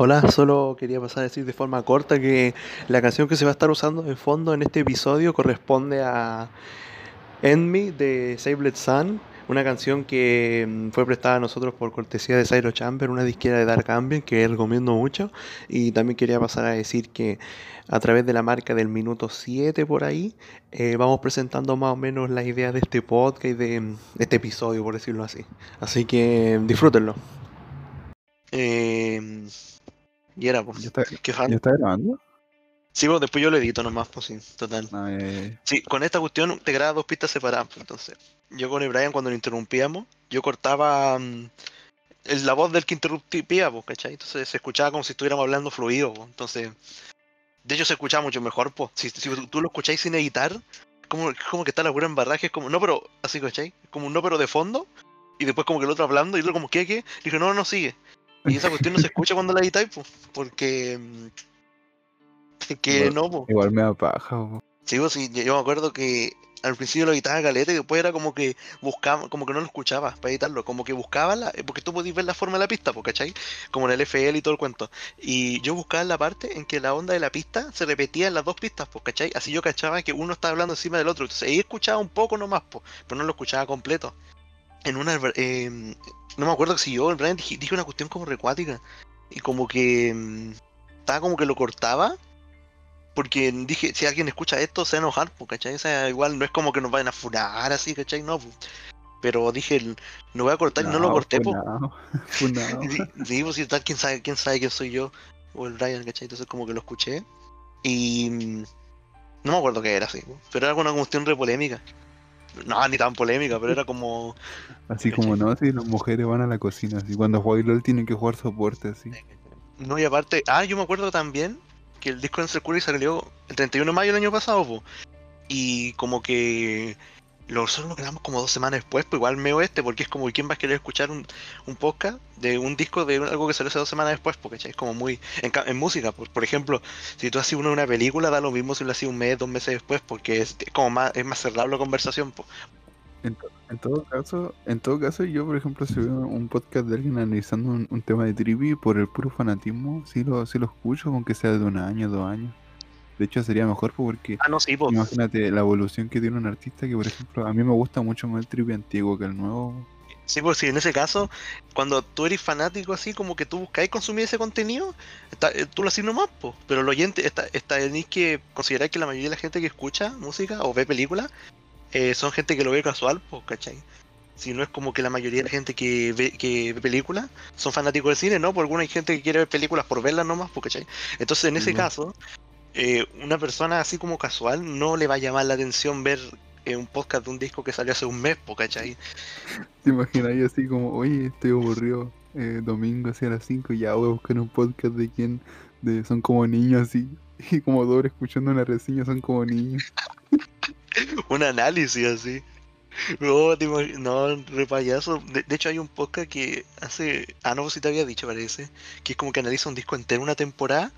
Hola, solo quería pasar a decir de forma corta que la canción que se va a estar usando de fondo en este episodio corresponde a End de Sablet Sun, una canción que mm, fue prestada a nosotros por cortesía de Cyro Chamber, una disquera de Dark Ambient que recomiendo mucho. Y también quería pasar a decir que a través de la marca del minuto 7 por ahí, eh, vamos presentando más o menos la idea de este podcast y de, mm, este episodio, por decirlo así. Así que disfrútenlo. Eh, y era, pues. ¿Ya está, ¿Qué fan? ¿Ya está grabando? Sí, pues después yo lo edito nomás, pues sí, total. Ah, Sí, con esta cuestión te graba dos pistas separadas, pues, entonces. Yo con el Brian cuando lo interrumpíamos, yo cortaba mm, el- la voz del que interrumpía, pues, ¿cachai? Entonces se escuchaba como si estuviéramos hablando fluido, pues, entonces... De hecho se escuchaba mucho mejor, pues. Si, si tú lo escucháis sin editar, como, como que está la pura embarraje, es como, no, pero, así, ¿cachai? Como un no, pero de fondo, y después como que el otro hablando, y el otro como, ¿qué, qué? Y dije, no, no, sigue. Y esa cuestión no se escucha cuando la editáis, pues, porque... mm, Que no, pues. igual me da paja. po. Sí, pues sí, yo me acuerdo que al principio lo editaba caleta y después era como que buscaba, como que no lo escuchaba para editarlo, como que buscaba la, porque tú podías ver la forma de la pista, pues, ¿cachai? Como en el FL y todo el cuento. Y yo buscaba la parte en que la onda de la pista se repetía en las dos pistas, pues, ¿cachai? Así yo cachaba que uno estaba hablando encima del otro. Entonces ahí escuchaba un poco nomás, pues, pero no lo escuchaba completo. En una, eh, no me acuerdo si yo, el Brian, dije, dije una cuestión como recuática. Y como que mm, estaba como que lo cortaba porque dije, si alguien escucha esto, se va a enojar, pues, ¿cachai? O sea, igual no es como que nos vayan a funar así, ¿cachai? No, pues. Pero dije, no voy a cortar y no lo corté, pues. Sí, pues si tal, quién sabe, quién sabe quién soy yo, o el Brian, ¿cachai? Entonces como que lo escuché. Y mm, no me acuerdo qué era así, pero era alguna cuestión re polémica. No, ni tan polémica, pero era como. Así como no, si las mujeres van a la cocina, así cuando juega LOL tienen que jugar soporte, así. No, y aparte, ah, yo me acuerdo también que el disco de Circular salió el 31 de mayo del año pasado, po. Y como que nosotros lo grabamos como dos semanas después, pues igual meo este, porque es como, ¿quién va a querer escuchar un, un podcast de un disco de algo que salió hace dos semanas después? Porque es como muy. En, en música, pues, por ejemplo, si tú haces una, una película, da lo mismo si lo haces un mes, dos meses después, porque es, como más, es más cerrable la conversación, pues. En, to- en todo caso, en todo caso, yo por ejemplo si veo un podcast de alguien analizando un, un tema de trivi por el puro fanatismo, sí lo, sí lo escucho, aunque sea de un año, dos años. De hecho sería mejor po, porque Ah, no, sí, pues. imagínate la evolución que tiene un artista que por ejemplo a mí me gusta mucho más el trivi antiguo que el nuevo. Sí, pues sí, en ese caso, cuando tú eres fanático así, como que tú buscáis consumir ese contenido, está- eh, tú lo haces nomás, pues. Pero lo oyente, está, está, tenéis que considerar que la mayoría de la gente que escucha música o ve películas eh, son gente que lo ve casual, pues, ¿cachai? Si no es como que la mayoría de la gente que ve, que ve películas son fanáticos del cine, ¿no? Por alguna hay gente que quiere ver películas por verlas nomás, pues, ¿cachai? Entonces, en ese caso, eh, una persona así como casual no le va a llamar la atención ver eh, un podcast de un disco que salió hace un mes, pues, ¿cachai? ¿Te imaginas ahí así como, oye, estoy aburrido, eh, domingo hacia las 5 ya voy a buscar un podcast de quien de, son como niños así, y como doble escuchando una reseña son como niños. un análisis así. No, te no, re payaso. De, de hecho, hay un podcast que hace. Ah, no, si te había dicho, parece. Que es como que analiza un disco entero, una temporada.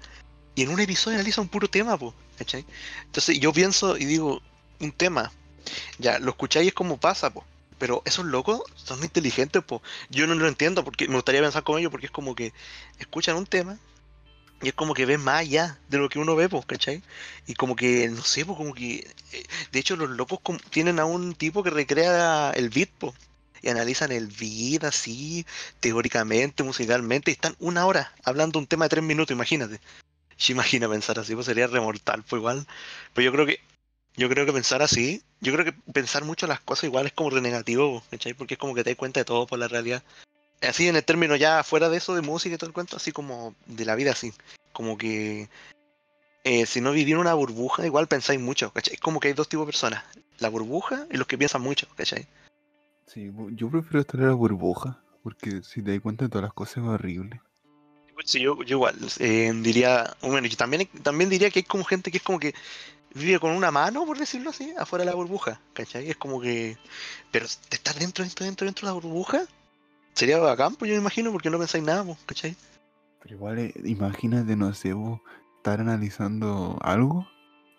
Y en un episodio analiza un puro tema, po. ¿Cachai? Entonces yo pienso y digo, un tema. Ya, lo escucháis y es como pasa, po. Pero esos locos son inteligentes, po. Yo no lo entiendo porque me gustaría pensar con ellos porque es como que escuchan un tema y es como que ven más allá de lo que uno ve, po, ¿cachai? Y como que, no sé, pues como que eh, de hecho, los locos tienen a un tipo que recrea el beat, po, y analizan el beat así, teóricamente, musicalmente, y están una hora hablando un tema de tres minutos, imagínate. Si imagina pensar así, pues sería remortal, pues igual. Pero yo creo que, yo creo que pensar así, yo creo que pensar mucho las cosas igual es como renegativo, ¿cachai? Porque es como que te das cuenta de todo por la realidad. Así en el término ya fuera de eso de música y todo el cuento, así como de la vida así. Como que eh, si no vivís una burbuja, igual pensáis mucho, ¿cachai? Es como que hay dos tipos de personas, la burbuja y los que piensan mucho, ¿cachai? Sí, yo prefiero estar en la burbuja, porque si te das cuenta de todas las cosas es horrible. Sí, yo, yo igual eh, diría, bueno, yo también, también diría que hay como gente que es como que vive con una mano, por decirlo así, afuera de la burbuja, ¿cachai? Es como que, pero de estar dentro, dentro, dentro, dentro de la burbuja, sería bacán, pues yo me imagino, porque no pensáis nada, pues, ¿cachai? Pero igual, eh, imagínate, no sé, vos estar analizando algo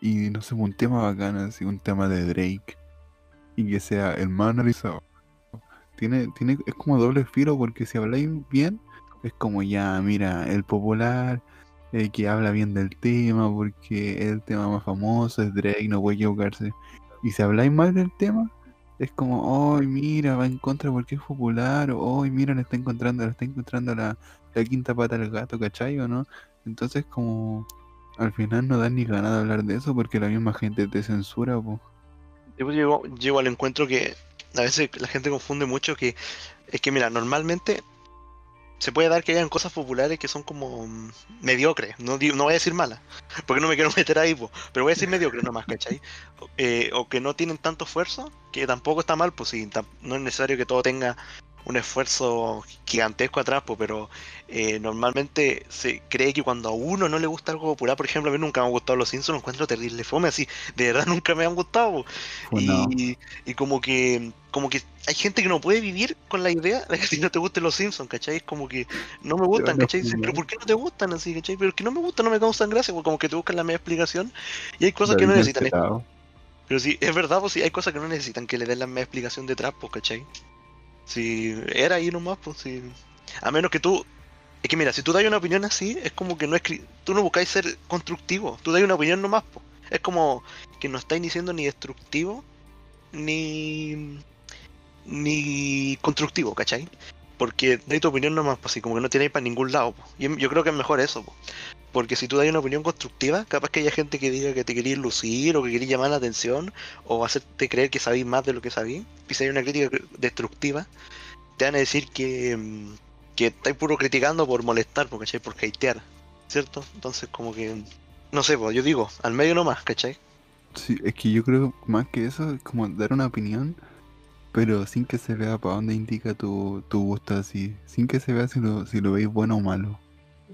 y no sé, un tema bacán, así, un tema de Drake, y que sea el más analizado. Tiene, tiene, es como doble filo, porque si habláis bien, Es como ya, mira, el popular eh, que habla bien del tema porque el tema más famoso, es Drake, no puede equivocarse. Y si habláis mal del tema, es como, ay, mira, va en contra porque es popular, o ay, mira, le está encontrando, le está encontrando la, la quinta pata al gato, ¿cachai o no? Entonces como al final no dan ni ganas de hablar de eso porque la misma gente te censura, po. Yo llego, llego al encuentro que a veces la gente confunde mucho que es que mira, normalmente se puede dar que hayan cosas populares que son como mm, mediocres, no, no voy a decir malas, porque no me quiero meter ahí, po, pero voy a decir mediocres nomás, ¿cachai? Eh, o que no tienen tanto esfuerzo, que tampoco está mal, pues sí, no es necesario que todo tenga un esfuerzo gigantesco atrás, pues, pero eh, normalmente se cree que cuando a uno no le gusta algo popular, por ejemplo, a mí nunca me han gustado los Simpsons, encuentro terrible fome, así, de verdad nunca me han gustado. Funado. Y, y como que como que hay gente que no puede vivir con la idea de que si no te gusten los Simpsons, ¿cachai? Es como que no me gustan, ¿cachai? Dicen, pero ¿por qué no te gustan así, ¿cachai? Pero que no me gustan, no me causan gracia, porque como que te buscan la media explicación y hay cosas que no necesitan. Cancelado. Pero sí, es verdad, pues sí, hay cosas que no necesitan que le den la media explicación detrás, pues, ¿cachai? Si era ahí nomás, pues sí. A menos que tú. Es que mira, si tú das una opinión así, es como que no escri... tú no buscáis ser constructivo, tú das una opinión nomás, pues. Es como que no estáis ni siendo ni destructivo, ni. ni constructivo, ¿cachai? Porque dais tu opinión nomás, pues así como que no tienes para ningún lado, pues. Yo creo que es mejor eso, pues. Porque si tú das una opinión constructiva, capaz que haya gente que diga que te querías lucir o que querías llamar la atención o hacerte creer que sabéis más de lo que sabéis. Y si hay una crítica cr- destructiva, te van a decir que, mm, que estáis puro criticando por molestar, ¿cachai? Por hatear, ¿cierto? Entonces como que, no sé, pues yo digo, al medio nomás, ¿cachai? Sí, es que yo creo más que eso es como dar una opinión, pero sin que se vea para dónde indica tu, tu gusto así, sin que se vea si lo, si lo veis bueno o malo.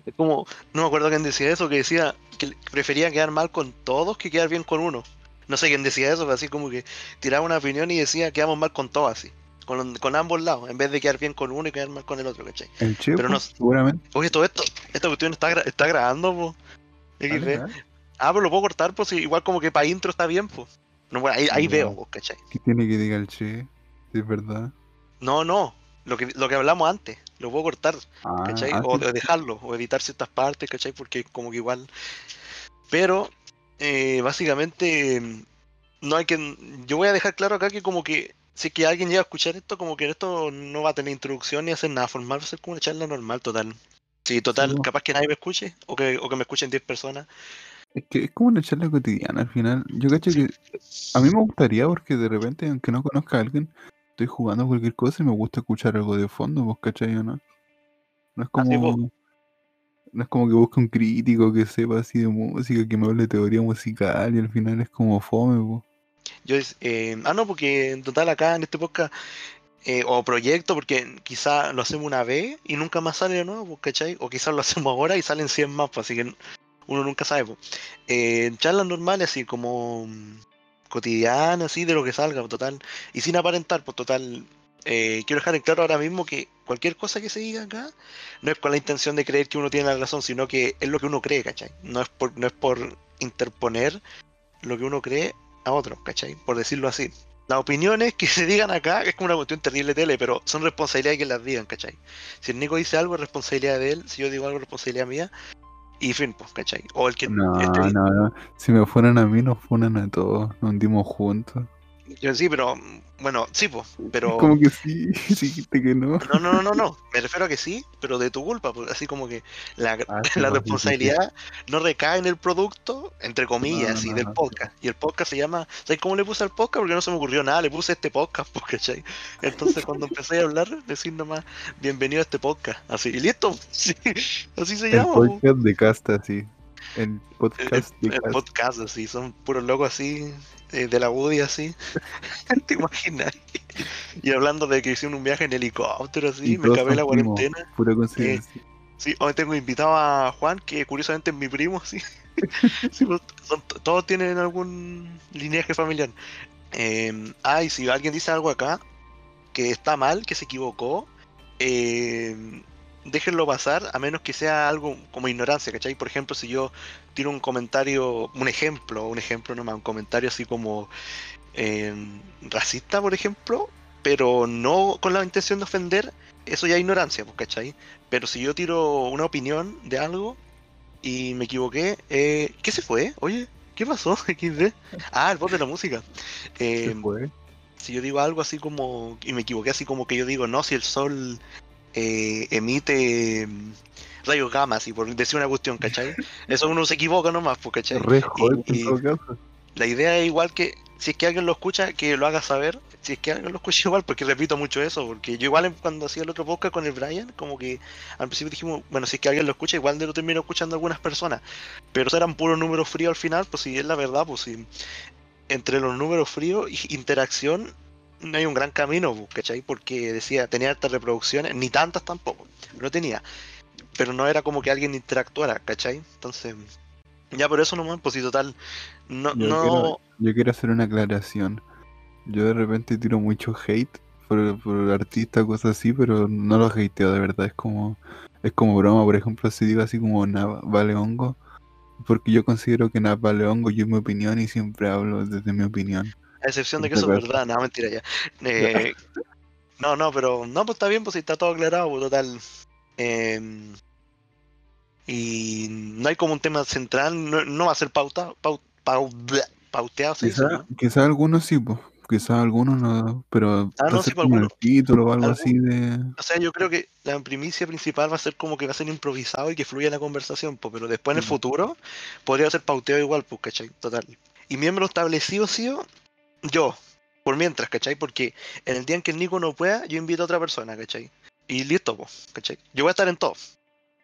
Es como, no me acuerdo quién decía eso, que decía que prefería quedar mal con todos que quedar bien con uno. No sé quién decía eso, pero así como que tiraba una opinión y decía quedamos mal con todos así. Con, con ambos lados, en vez de quedar bien con uno y quedar mal con el otro, ¿cachai? El Che, Pero no- seguramente. Oye, todo esto, esta cuestión está, gra- está grabando, po. Dale. Ah, pero lo puedo cortar, pues igual como que para intro está bien, pues. No, bueno, ahí, veo, ¿cachai? ¿Qué tiene que diga el Che? Si es verdad. No, no, lo que, lo que hablamos antes, lo puedo cortar, Ah, ¿cachai? ah, o sí. de- dejarlo, o editar ciertas partes, ¿cachai? Porque como que igual... Pero, eh, básicamente, no hay que... Yo voy a dejar claro acá que como que si que alguien llega a escuchar esto, como que esto no va a tener introducción ni hacer nada formal, va a ser como una charla normal, total. Sí, total, po. capaz que nadie me escuche, o que, o que me escuchen 10 personas. Es que es como una charla cotidiana al final. Yo cacho Sí. que a mí me gustaría porque de repente, aunque no conozca a alguien, estoy jugando cualquier cosa y me gusta escuchar algo de fondo, ¿vos cachai o no? No es como... No es como que busque un crítico que sepa así de música, que me hable de teoría musical y al final es como fome, po. Yo es, eh, ah, no, porque en total acá en este podcast, eh, o proyecto, porque quizá lo hacemos una vez y nunca más sale de nuevo, ¿cachai? O quizás lo hacemos ahora y salen 100 más, pues, así que uno nunca sabe. Pues. Eh, charlas normales, así como cotidianas, así de lo que salga, pues, total. Y sin aparentar, pues total. eh, quiero dejar en claro ahora mismo que cualquier cosa que se diga acá no es con la intención de creer que uno tiene la razón, sino que es lo que uno cree, ¿cachai? No es por, no es por interponer lo que uno cree a otros, ¿cachai? Por decirlo así. Las opiniones que se digan acá es como una cuestión terrible tele, pero son responsabilidad de quien las digan, ¿cachai? Si el Nico dice algo es responsabilidad de él, si yo digo algo es responsabilidad mía, y fin, pues, ¿cachai? O el que No, este- no, no. Si me fueran a mí, nos fueran a todos. Nos hundimos juntos. Yo sí, pero bueno, sí, pues, pero Como que sí, sí dijiste que no. no, no, no, no, no, me refiero a que sí, pero de tu culpa, pues, así como que la, Ah, sí, la sí, responsabilidad no recae en el producto, entre comillas, No, así, no, del no, podcast. Y el podcast se llama, ¿sabes cómo le puse al podcast? Porque no se me ocurrió nada, le puse este podcast, pues, ¿cachai? Entonces cuando empecé a hablar, decir nomás, bienvenido a este podcast, así, y listo, sí, así se El llama. pues. podcast de casta, sí. El El, podcast de el casta. podcast, así, son puros locos así, eh, de la Woody, así. ¿Te imaginas? Y hablando de que hicieron un viaje en helicóptero, así, Y me acabé la cuarentena. Pura coincidencia. Sí, hoy tengo invitado a Juan, que curiosamente es mi primo, sí. Sí, pues, son- todos tienen algún lineaje familiar. Eh, ah, y si alguien dice algo acá que está mal, que se equivocó, eh, déjenlo pasar, a menos que sea algo como ignorancia, ¿cachai? Por ejemplo, si yo tiro un comentario, un ejemplo, un ejemplo nomás, un comentario así como eh, racista, por ejemplo, pero no con la intención de ofender, eso ya es ignorancia, pues, ¿cachai? Pero si yo tiro una opinión de algo y me equivoqué, eh, ¿qué se fue? Oye, ¿qué pasó? Ah, el voz de la música. ¿Qué Eh, fue? si yo digo algo así como, y me equivoqué así como que yo digo, no, si el sol eh, emite mm, rayos gamma, así por decir una cuestión, ¿cachai? Eso uno se equivoca nomás, pues, ¿cachai? Re y-. La idea es igual que, si es que alguien lo escucha, que lo haga saber, si es que alguien lo escucha igual, porque repito mucho eso, porque yo igual cuando hacía el otro podcast con el Brian, como que al principio dijimos, bueno, si es que alguien lo escucha, igual de lo termino escuchando algunas personas, pero eran puros números fríos al final, pues si es la verdad, pues si entre los números fríos y interacción no hay un gran camino, pues, ¿cachai? Porque decía, tenía altas reproducciones, ni tantas tampoco, no tenía, pero no era como que alguien interactuara, ¿cachai? Entonces, ya por eso nomás, pues si total, no, Yo no, quiero- Yo quiero hacer una aclaración. Yo de repente tiro mucho hate por, por artistas, cosas así, pero no los hateo de verdad. Es como, es como broma, por ejemplo, si digo así como Nav vale hongo, porque yo considero que Nav vale hongo, yo es mi opinión y siempre hablo desde mi opinión. A excepción de que Muchas eso es verdad, nada, mentira ya. Eh, no, no, pero no, pues está bien, pues si está todo aclarado, pues total. Eh, y no hay como un tema central, no, no va a ser pauta, pau, pau- bleh, pauteado, ¿se dice, Quizá, no? quizá algunos sí, pues. Quizá algunos no, pero Ah, no, sí, pues, como el algunos. título o algo Algún- así de... O sea, yo creo que la primicia principal va a ser como que va a ser improvisado y que fluya la conversación, pues, pero después en el Sí. futuro podría ser pauteado igual, pues, ¿cachai? Total. Y miembro establecido, sí, yo, por mientras, ¿cachai? Porque en el día en que el Nico no pueda, yo invito a otra persona, ¿cachai? Y listo, pues, ¿cachai? Yo voy a estar en todo.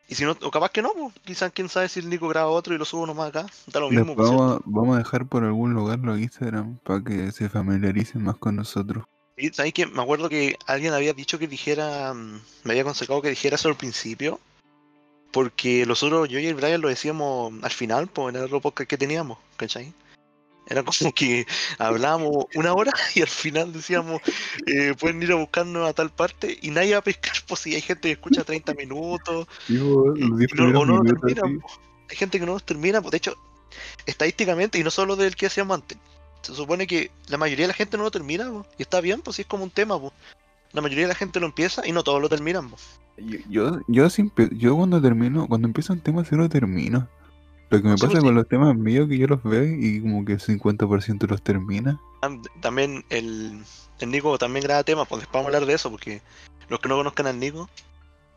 Y si no, o capaz que no, pues, quizás quién sabe si el Nico graba otro y lo subo nomás acá. Da lo mismo, vamos, vamos a dejar por algún lugar los Instagram para que se familiaricen más con nosotros. Y sabéis que me acuerdo que alguien había dicho que dijera, mm, me había aconsejado que dijera eso al principio, porque nosotros, yo y el Brian lo decíamos al final, pues en el otro podcast que teníamos, ¿cachai? Era como que hablábamos una hora y al final decíamos, eh, pueden ir a buscarnos a tal parte y nadie va a pescar, pues si hay gente que escucha 30 minutos Sí, y, no, o no lo minutos, terminan, así. po. hay gente que no los termina, pues de hecho, estadísticamente, y no solo del que hacíamos antes, se supone que la mayoría de la gente no lo termina, po, y está bien, pues si es como un tema, pues. La mayoría de la gente lo empieza y no todos lo terminan, po. Yo, yo, yo, siempre- yo cuando termino, cuando empieza un tema sí lo termino. Lo que me pasa con los temas míos que yo los veo y como que el 50% los termina. Tam- También el, el Nico también graba temas, pues después vamos a hablar de eso, porque los que no conozcan al Nico,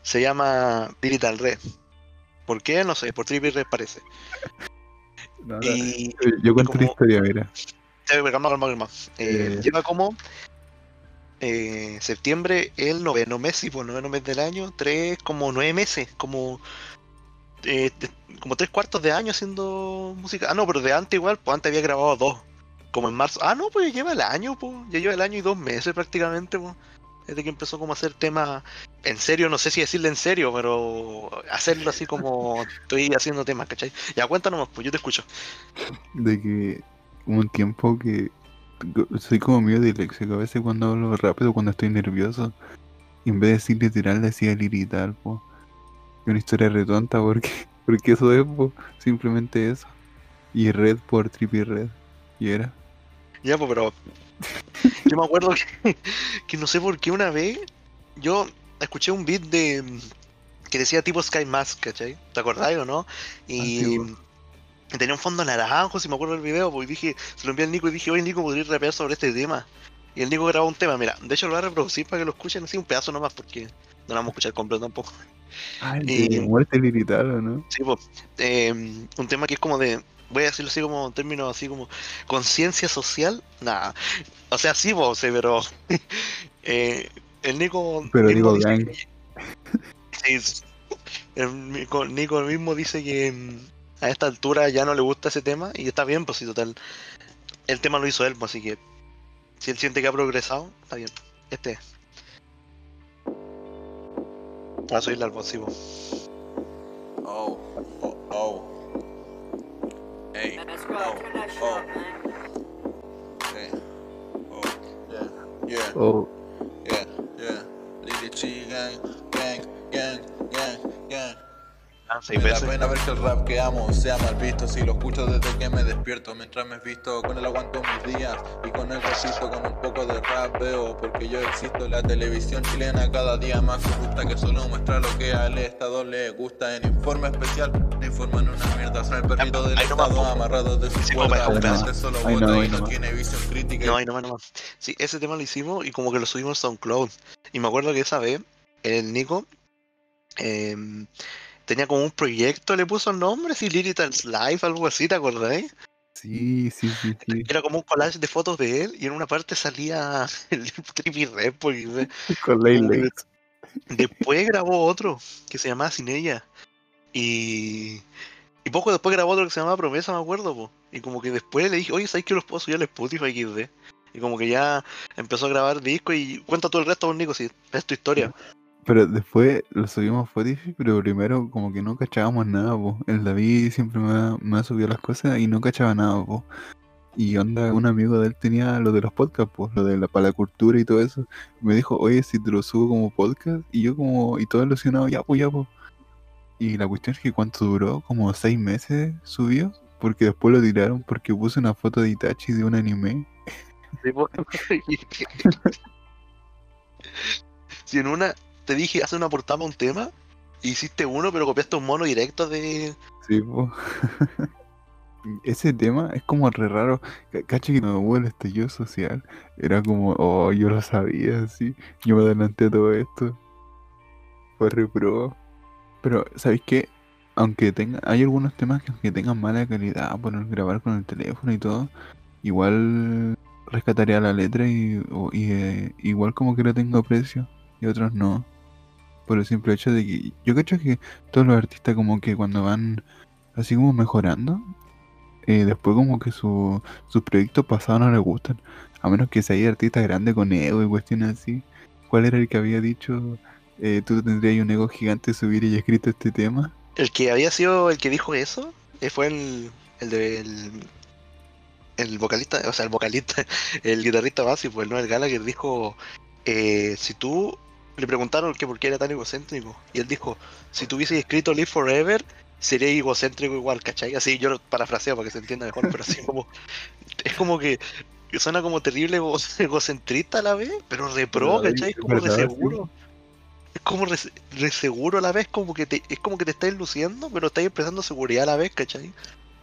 se llama Digital Red. ¿Por qué? No sé, por Trippy Red parece. Y Eh, Yo cuento como- la historia, mira. Calma, calma, calma. Eh, Eh. Lleva como eh, septiembre el noveno mes, sí, pues noveno mes del año, tres, como nueve meses, como eh, como tres cuartos de año haciendo música. Ah, no, pero de antes igual, pues antes había grabado dos, como en marzo. Ah, no, pues ya lleva el año, pues, ya lleva el año y dos meses prácticamente, pues. Desde que empezó como a hacer temas en serio, no sé si decirle en serio, pero hacerlo así como estoy haciendo temas, ¿cachai? Ya cuéntanos, pues yo te escucho. De que hubo un tiempo que soy como medio disléxico. A veces cuando hablo rápido, cuando estoy nervioso, en vez de decir literal, decía lirital, po. Una historia re tonta porque, porque eso es, po, simplemente eso. Y red por trippy red. Y era. Ya, pues, pero. Yo me acuerdo que, que no sé por qué una vez yo escuché un beat de. que decía tipo Sky Mask, ¿cachai? ¿Te acordáis o no? Y. Antiguo. tenía un fondo naranjo, si me acuerdo del video, pues dije, se lo envié al Nico y dije, oye Nico, podría rapear sobre este tema. Y el Nico grabó un tema, mira, de hecho lo voy a reproducir para que lo escuchen así un pedazo nomás, porque no lo vamos a escuchar completo tampoco. Ah, el de muerte lirital, ¿o no? Sí, pues, eh, un tema que es como de, voy a decirlo así como en términos así como conciencia social, nada, o sea, sí, pues, sí, pero eh, el Nico Pero digo el Nico, Nico mismo dice que mm, a esta altura ya no le gusta ese tema y está bien, pues sí, total, el tema lo hizo él, pues, así que si él siente que ha progresado, está bien, este es. Voy a subirle al voz, sí, pues. Oh, oh, oh. Hey, oh, oh, hey. Oh, yeah, yeah, Oh, yeah, yeah. Lily G gang, gang, seis Me da veces. pena ver que el rap que amo sea mal visto Si lo escucho desde que me despierto Mientras me visto con el aguanto mis días Y con el resisto con un poco de rap veo Porque yo existo La televisión chilena cada día más corrupta Que solo muestra lo que al Estado le gusta En informe especial te informan una mierda Son el perrito del nomás, Estado po. amarrado de su Sí, cuerda La gente solo no, vota y no nomás. tiene visión crítica No, ahí nomás, nomás. Sí, ese tema lo hicimos y como que lo subimos a SoundCloud. Y me acuerdo que esa vez, el Nico em, tenía como un proyecto, le puso el nombre, así Lirital's Life, algo así, ¿te acordáis? Sí, sí, sí, sí. Era como un collage de fotos de él y en una parte salía el Red, porque Con Lakes. después grabó otro que se llamaba Sin Ella. Y, y poco después grabó otro que se llamaba Promesa, me acuerdo, po. Y como que después le dije, oye, ¿sabes que los puedo subir al Spotify XD? Y como que ya empezó a grabar disco y cuenta todo el resto, Nico, si es tu historia. Pero después lo subimos a Spotify, pero primero como que no cachábamos nada, po. El David siempre me ha, me las cosas y no cachaba nada, po. Y onda, un amigo de él tenía lo de los podcasts, pues, lo de la para la cultura y todo eso. Me dijo, oye, si te lo subo como podcast, y yo como, y todo ilusionado, ya, pues, ya, pues. Y la cuestión es que cuánto duró, como seis meses subió, porque después lo tiraron porque puse una foto de Itachi de un anime. si en una te dije, hace una portada para un tema, hiciste uno, pero copiaste un mono directo de. Sí, po. Ese tema es como re raro. Ca- Cacha que no hubo el estallido social. Era como, oh, yo lo sabía, así. Yo me adelanté a todo esto. Fue re pro. Pero, ¿sabéis qué? Aunque tenga, hay algunos temas que aunque tengan mala calidad por grabar con el teléfono y todo, igual rescataría la letra y, eh, igual como que le tengo precio y otros no. Por el simple hecho de que yo cacho que todos los artistas como que cuando van así como mejorando, eh, después como que su, sus proyectos pasados no les gustan. A menos que sea artista grande con ego y cuestiones así. ¿Cuál era el que había dicho, eh, tú tendrías un ego gigante subir y escrito este tema? El que había sido el que dijo eso eh, fue el, el. El vocalista, o sea, el vocalista, el guitarrista básico, el Noel Gallagher dijo: Si tú le preguntaron que por qué era tan egocéntrico, y él dijo: Si tú hubieses escrito Live Forever, sería egocéntrico igual, ¿cachai? Así yo lo parafraseo para que se entienda mejor, pero así como. Es como que suena como terrible ego- egocentrista a la vez, pero re pro, Pero, ¿cachai? Es como sí. seguro. Es como re, re seguro a la vez, como que te, es como que te estáis luciendo, pero estáis expresando seguridad a la vez, ¿cachai?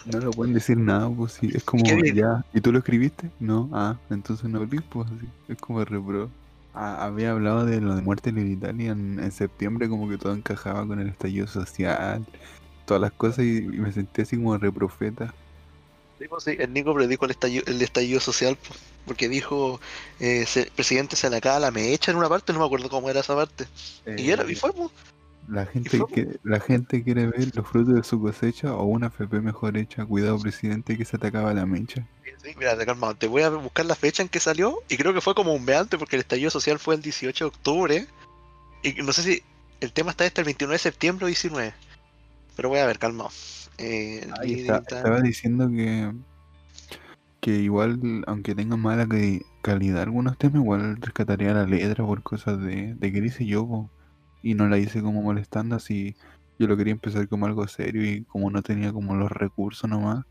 No le pueden decir nada, pues sí. Es como, ya. ¿Y tú lo escribiste? No. Ah, entonces no hablís, pues así. Es como re pro. Ah, había hablado de lo de muerte en Italia en, en septiembre, como que todo encajaba con el estallido social, todas las cosas, y, y me sentí así como re profeta. Digo, sí, el Nico predijo el estallido, el estallido social, po, porque dijo, eh, se- presidente se le acaba la mecha en una parte, no me acuerdo cómo era esa parte. y era, y Eh, fue, po. La gente, fue, que, la gente quiere ver los frutos de su cosecha o una FP mejor hecha. Cuidado, presidente, que se te acaba la mecha. Sí, mira, calma, te voy a buscar la fecha en que salió, y creo que fue como un mes antes, porque el estallido social fue el 18 de octubre, y no sé si el tema está este el 29 de septiembre o 19, pero voy a ver, calma. Eh, Ahí está, Lirital- estaba diciendo que que igual, aunque tengan mala cali- calidad algunos temas, igual rescataría la letra por cosas de, de que hice yo, po. y no la hice como molestando, así yo lo quería empezar como algo serio y como no tenía como los recursos nomás,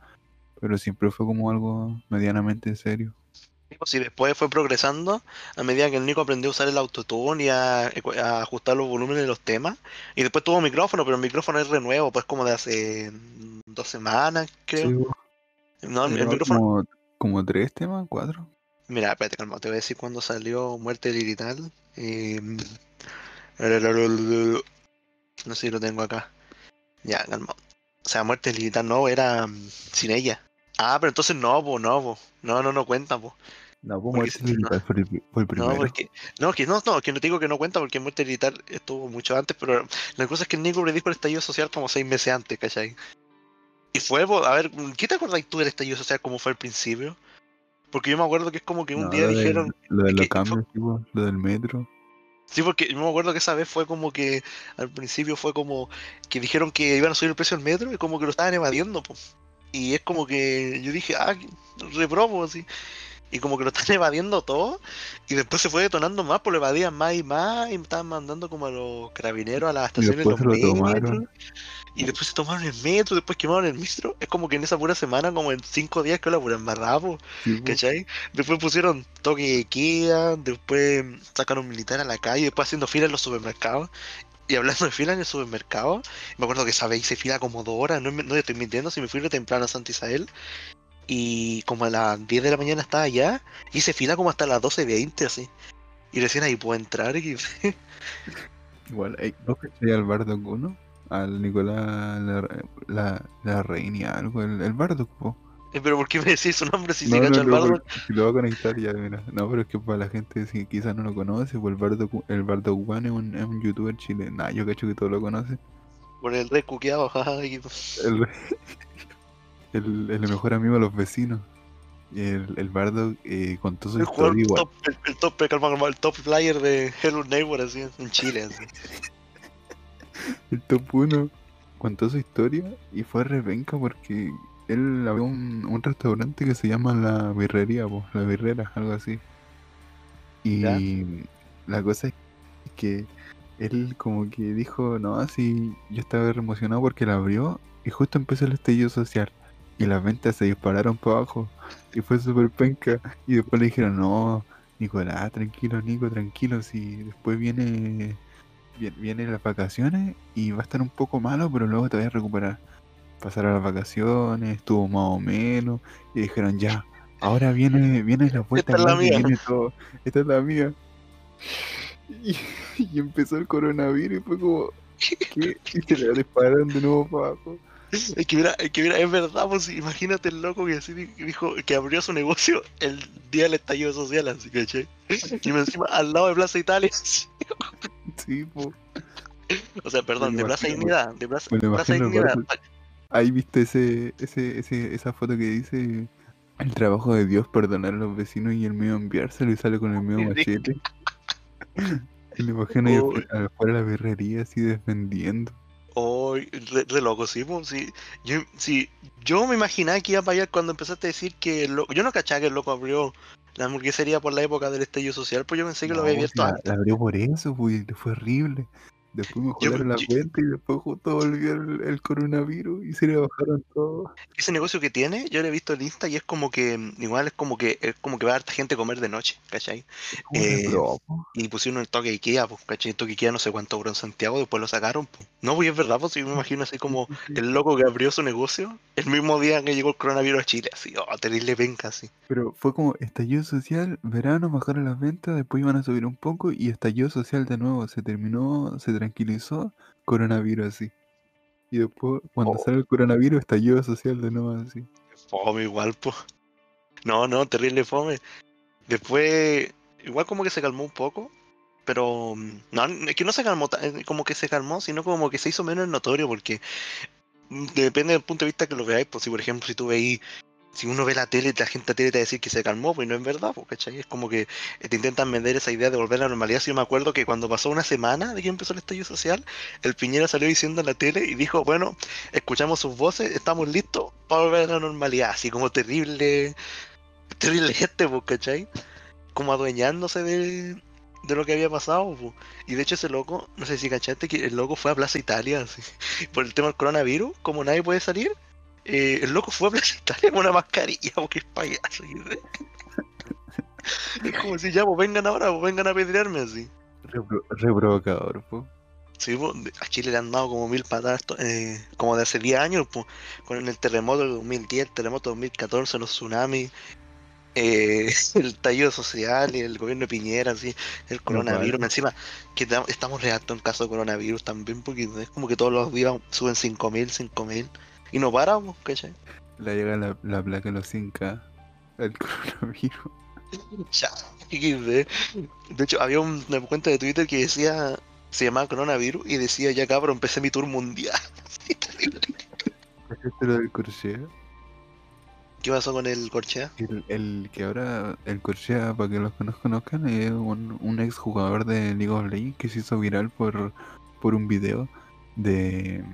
pero siempre fue como algo medianamente serio. Y después fue progresando a medida que el Nico aprendió a usar el autotune y a, a ajustar los volúmenes de los temas. Y después tuvo micrófono, pero el micrófono es renuevo, pues como de hace dos semanas, creo. Sí, po. no, el, el micrófono. como, como tres temas, cuatro. Mira, espérate, calma, te voy a decir cuándo salió Muerte Lirital. Eh, no sé si lo tengo acá. Ya, calma. O sea, Muerte Lirital no, era mm, sin ella. Ah, pero entonces no, po, no, po. No, no, no cuenta, po. No, pues Muerte Lirital fue el, fue el primero. No, porque, no, que no, no, que no te digo que no cuenta porque Muerte Militar estuvo mucho antes, pero la cosa es que el Nico predijo el estallido social como seis meses antes, ¿cachai? Y fue, a ver, ¿qué te acordáis tú del estallido social como fue al principio? Porque yo me acuerdo que es como que un No, día lo dijeron, Lo de los cambios, tipo, lo del metro. sí, porque yo me acuerdo que esa vez fue como que al principio fue como que dijeron que iban a subir el precio del metro y como que lo estaban evadiendo, pues. Y es como que yo dije, ah, reprobo, así. Y como que lo están evadiendo todo. Y después se fue detonando más, pues lo evadían más y más. Y me estaban mandando como a los carabineros a las estaciones de los metros. Y después se tomaron el metro, después quemaron el metro. Es como que en esa pura semana, como en cinco días, que la pura embarrada, Sí, po. ¿cachai? Después pusieron toque de queda, después sacaron militar a la calle, después haciendo fila en los supermercados. Y hablando de fila en el supermercado, me acuerdo que vez hice fila como dos horas, no, no estoy mintiendo, si me fui temprano a Santa Isabel. Y como a las 10 de la mañana estaba allá, hice fila como hasta las 12.20 así. Y recién ahí puedo entrar y... Igual, ey, ¿no cachai al Bardock 1? Al Nicolás la, la, Reina, algo, el, el Bardock, po. Eh, Pero ¿por qué me decís su nombre si No, se no, cacha el bardo? lo voy a conectar ya, mira. No, pero es que para la gente si quizás no lo conoce, pues el Bardock, el Bardock One es un, es un youtuber chileno. Nah, yo cacho que todos lo conocen. Por el re cuqueado, El, el, el mejor amigo de los vecinos. El, el Bardock eh, contó su El historia igual. top, el, el top, calma, el top flyer de Hello Neighbor así en Chile así. El top 1 contó su historia y fue repenca porque él había un, un restaurante que se llama La Birrería, po, La Birrera, algo así. Y ¿Ya? la cosa es que él como que dijo, no, así yo estaba emocionado porque la abrió y justo empezó el estallido social. Y las ventas se dispararon para abajo y fue súper penca. Y después le dijeron, no, Nicolás, tranquilo, Nico, tranquilo, si después viene Vien- vienen las vacaciones y va a estar un poco malo, pero luego te vas a recuperar. Pasaron las vacaciones, estuvo más o menos, y dijeron ya, ahora viene, viene la vuelta Esta es la mía. viene todo, esta es la mía. Y, y empezó el coronavirus y fue como, ¿qué? Y se le dispararon de nuevo para abajo. Es que mira, es que mira, es verdad, pues imagínate el loco que así di- dijo que abrió su negocio el día del estallido social, así ¿cachai? Y me encima al lado de Plaza Italia. Sí, po. O sea, perdón, de Plaza Dignidad, de Plaza, Plaza Dignidad. Ahí viste ese, ese, ese, esa foto que dice el trabajo de Dios perdonar a los vecinos y el mío enviárselo y sale con el mío machete. Y imagino ahí afuera de la birrería así defendiendo. Oh, re, re loco, sí, pues, sí. Yo, sí. Yo me imaginaba que iba para allá cuando empezaste a decir que el loco. Yo no cachaba que el loco abrió la hamburguesería por la época del estallido social, pues yo pensé que lo había No, abierto la, antes. la abrió por eso, pues, y fue horrible. Después me Yo- jalaron la yo- cuenta y después justo volvió el, el coronavirus y se le bajaron todos. Ese negocio que tiene, yo lo he visto en Insta y es como que, mm, igual es como que, es como que va a harta gente a comer de noche, ¿cachai? Eh. Y pusieron el toque Ikea, pues, ¿cachai? El toque Ikea no sé cuánto cobró en Santiago, después lo sacaron, pues. No, pues es verdad, pues yo me imagino así como el loco que abrió su negocio el mismo día que llegó el coronavirus a Chile, así, oh, terrible penca, así. Pero fue como estallido social, verano, bajaron las ventas, después iban a subir un poco y estallido social de nuevo. Se terminó, se tranquilizó, coronavirus así. Y después, cuando Oh. sale el coronavirus, estallido social de nuevo así. Fome igual, pues. No, no, terrible fome. Después, igual como que se calmó un poco, pero mm, no, es que no se calmó, eh, como que se calmó, sino como que se hizo menos notorio, porque mm, depende del punto de vista que lo veáis, pues si por ejemplo si tú veis, si uno ve la tele, la gente te va a decir que se calmó, pues no es verdad, pues, ¿cachai? Es como que te intentan vender esa idea de volver a la normalidad. Si yo me acuerdo que cuando pasó una semana de que empezó el estallido social, el Piñera salió diciendo en la tele y dijo, bueno, escuchamos sus voces, estamos listos para volver a la normalidad, así como terrible, terrible gente, pues, ¿cachai? Como adueñándose de, de lo que había pasado, pues. Y de hecho ese loco, no sé si cachaste que el loco fue a Plaza Italia, así, por el tema del coronavirus, como nadie puede salir, eh, el loco fue a Italia con una mascarilla, porque es payaso. Es como si ya, pues vengan ahora, pues vengan a pedrearme así. Re, pro- re provocador, po. Sí, po, a Chile le han dado como mil patadas, eh, como de hace 10 años, pues, con el terremoto del 2010, el terremoto del 2014, los tsunamis, eh, el estallido social y el gobierno de Piñera, así, el coronavirus. Encima, que ta- estamos reactos en caso de coronavirus también, porque es como que todos los días suben 5.000, 5.000, y no paramos, ¿cachai? Le llega la, la placa a los 5K, el coronavirus. Ya. De hecho, había un- una cuenta de Twitter que decía, se llamaba coronavirus, y decía, ya cabrón, empecé mi tour mundial. ¿Qué pasó con el Corchea? El, el que ahora, el Corchea, para que los que no conozcan, es un, un ex jugador de League of Legends que se hizo viral por, por un video de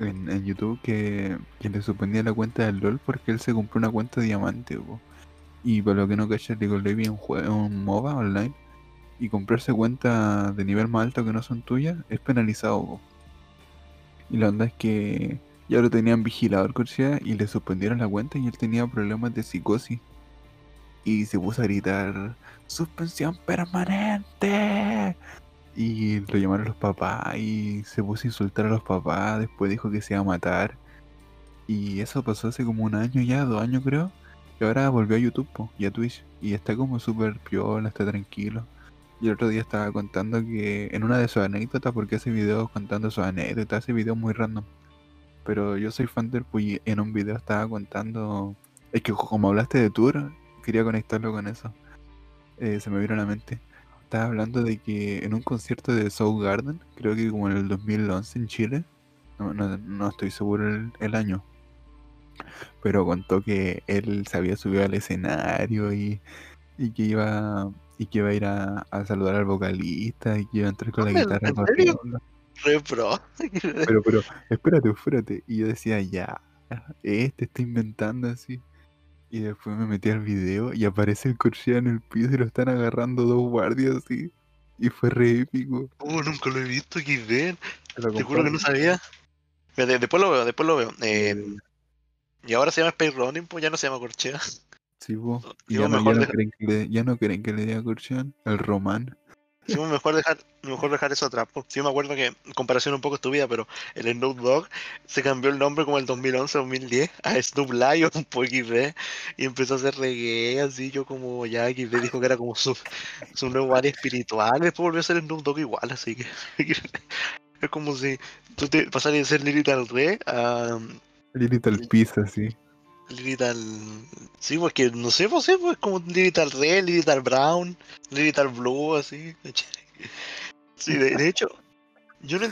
en, en YouTube que, le suspendía la cuenta del LOL porque él se compró una cuenta diamante. po. Y para lo que no cachas, League of Legends un, MOBA online. Y comprarse cuentas de nivel más alto que no son tuyas es penalizado. Y la onda es que ya lo tenían vigilado el Corchea y le suspendieron la cuenta y él tenía problemas de psicosis. Y se puso a gritar, suspensión permanente. Y lo llamaron los papás y se puso a insultar a los papás. Después dijo que se iba a matar. Y eso pasó hace como un año ya, dos años creo. Y ahora volvió a YouTube po, y a Twitch. Y está como súper piola, está tranquilo. Y el otro día estaba contando que en una de sus anécdotas, porque hace videos contando sus anécdotas, hace videos muy random. Pero yo soy fan del y en un video estaba contando. Es que como hablaste de tour, quería conectarlo con eso. Eh, se me vino a la mente. Estaba hablando de que en un concierto de Soul Garden, creo que como en el 2011 en Chile, no, no- no estoy seguro el, el año, pero contó que él se había subido al escenario y, y que iba y que iba a ir a, a saludar al vocalista y que iba a entrar con la ¿En guitarra serio? corriendo. Re pro. Pero, pero, espérate, espérate. Y yo decía, ya, este está inventando así. Y después me metí al video y aparece el Corchea en el piso y lo están agarrando dos guardias así. Y fue re épico. Uh, nunca lo he visto. Te lo Te juro que no sabía. Pero de- después lo veo, después lo veo. Eh, Eh, y ahora se llama Space Running, pues ya no se llama Corchea. Sí, Digo, ya no, ya no creen que le, ya no creen que le diga Corchea. El Román. Sí, mejor dejar, mejor dejar eso atrás. Sí, me acuerdo que, en comparación un poco estúpida, pero el Snoop Dogg se cambió el nombre como el 2011-2010 a Snoop Lion, pues XD, y empezó a hacer reggae, así, yo como ya XD dijo que era como su, su nuevo área espiritual, después volvió a ser Snoop Dogg igual, así que es como si tú te pasaras de ser Lirital Re a Little Pizza, así. Lirital... Sí, pues que no sé, pues sí, pues como Lirital Red, Lirital Brown, Lirital Blue, así. Sí, de, hecho, yo no...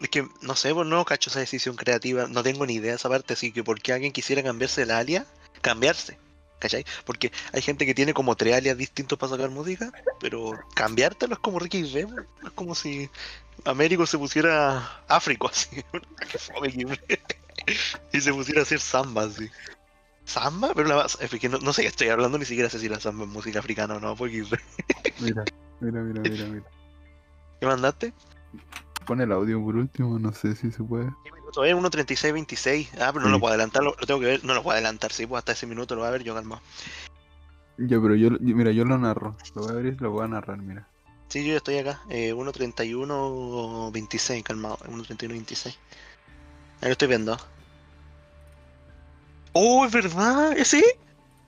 Es que, no sé, pues no cacho esa decisión creativa, no tengo ni idea de esa parte, así que por qué alguien quisiera cambiarse el alias, cambiarse, ¿cachai? Porque hay gente que tiene como tres alias distintos para sacar música, pero cambiártelo es como Ricky V, pues, es como si Américo se pusiera Áfrico, así. y se pusiera a hacer samba, así. ¿Samba? Pero la, es que no, no sé qué estoy hablando, ni siquiera sé si la samba es música africana o no, porque Mira, mira, mira, mira, mira. ¿qué mandaste? Pon el audio por último, no sé si se puede. ¿Qué minuto es? 1.36.26. Ah, pero no lo Sí. puedo adelantar, lo, lo tengo que ver. No lo puedo adelantar, sí, pues hasta ese minuto lo va a ver yo calmado. Ya, pero yo, yo- mira, yo lo narro. Lo voy a abrir y lo voy a narrar, mira. Sí, yo estoy acá. Eh, 1.31.26, calmado. 1.31.26. Ahí lo estoy viendo. Oh, es verdad, ¿ese?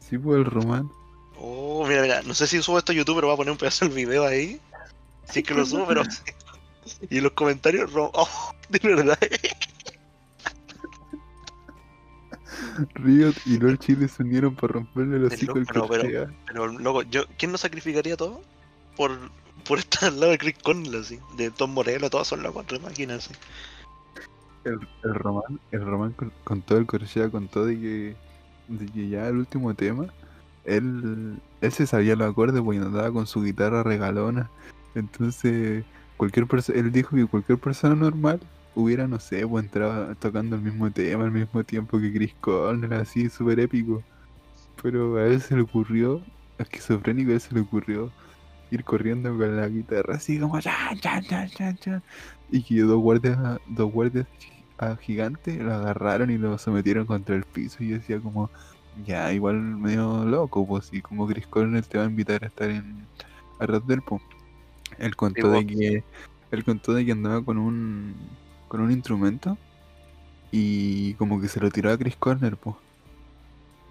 Sí, pues el Román. Oh, mira, mira, no sé si subo esto a YouTube, pero voy a poner un pedazo del video ahí. Sí que lo subo, pero. Y en los comentarios, ro- oh, de verdad. Riot y LOL Chile se unieron para romperle los Es hocico al no, pero-. Pero, loco, yo, ¿quién no sacrificaría todo? Por, por estar al lado de Chris Cornell, así. De Tom Morello, todos son locos, tres máquinas, así. El, el Román, el Román con, todo el Corchea, con todo de que, de que ya el último tema, él, él se sabía los acordes porque andaba con su guitarra regalona. Entonces, cualquier él dijo que cualquier persona normal hubiera, no sé, pues entraba tocando el mismo tema al mismo tiempo que Chris Cornell, así, súper épico. Pero a él se le ocurrió, esquizofrénico, a él se le ocurrió ir corriendo con la guitarra así como chan, chan, chan, chan, chan. Y que dos guardias, dos guardias a gigante lo agarraron y lo sometieron contra el piso y yo decía como ya igual medio loco pues y como Chris Cornell te va a invitar a estar en a Red Dead po. él contó de que él contó de que andaba con un con un instrumento y como que se lo tiró a Chris Cornell po.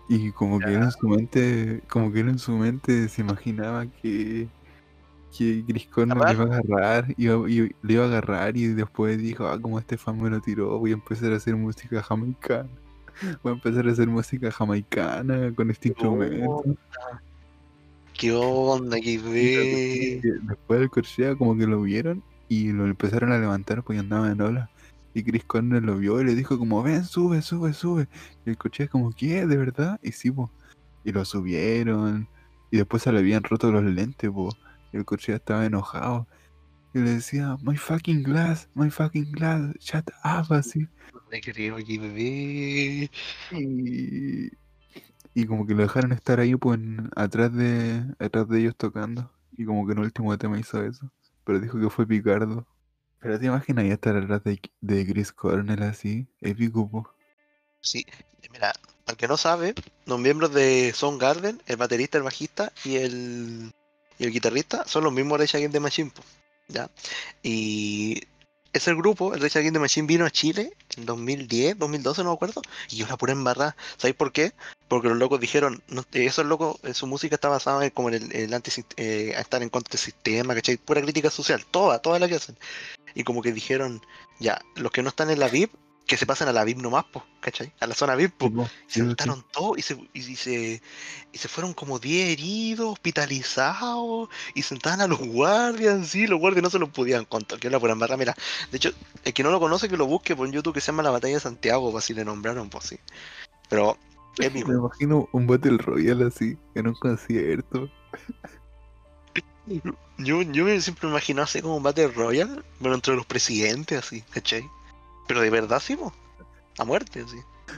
y como que él en su mente como que él en su mente se imaginaba que que Chris Cornell le iba a agarrar, iba, iba- le iba a agarrar y después dijo, ah, como este fan me lo tiró, voy a empezar a hacer música jamaicana. Voy a empezar a hacer música jamaicana con este instrumento. ¿Qué onda, qué ve? Después del Corchea como que lo vieron y lo empezaron a levantar porque andaba en ola. Y Chris Cornell lo vio y le dijo como, ven, sube, sube, sube. Y el Corchea como, ¿qué? ¿De verdad? Y sí, po. Y lo subieron. Y después se le habían roto los lentes, po. Y el Corchea estaba enojado. Y le decía, my fucking glass, my fucking glass, shut up, así. Te creo, qué bebé. Y, y como que lo dejaron estar ahí, pues, en- atrás de, atrás de ellos tocando. Y como que en el último tema hizo eso. Pero dijo que fue Picardo. Pero te imaginas ya estar atrás de, de Chris Cornell así, épico, po. Sí, mira, al que no sabe, los miembros de Soundgarden, el baterista, el bajista y el, y el guitarrista son los mismos Rage Against the Machine, ¿ya? Y ese grupo, el Rage Against the Machine, vino a Chile en 2010, 2012, no me acuerdo, y yo la pura embarrada. ¿Sabéis por qué? Porque los locos dijeron, no, eh, esos locos, eh, su música está basada en como en el, el anti, eh, estar en contra del sistema, ¿cachai? Pura crítica social, toda, toda la que hacen. Y como que dijeron, ya, los que no están en la VIP, que se pasen a la VIP nomás, po, ¿cachai? A la zona VIP, po. Sí. Se Sí, sí. juntaron todos y se, y, y se, y se fueron como 10 heridos, hospitalizados, y sentaban a los guardias, sí, los guardias no se los podían contar, que era por embarrar, mira, de hecho, el que no lo conoce que lo busque por YouTube que se llama La Batalla de Santiago, pues así le nombraron, pues sí. Pero, épico. Me imagino un Battle Royale así, en un concierto. Yo, yo siempre me imagino así como un Battle Royale, pero entre los presidentes, así, ¿cachai? Pero de verdad, sí, po, a muerte, así.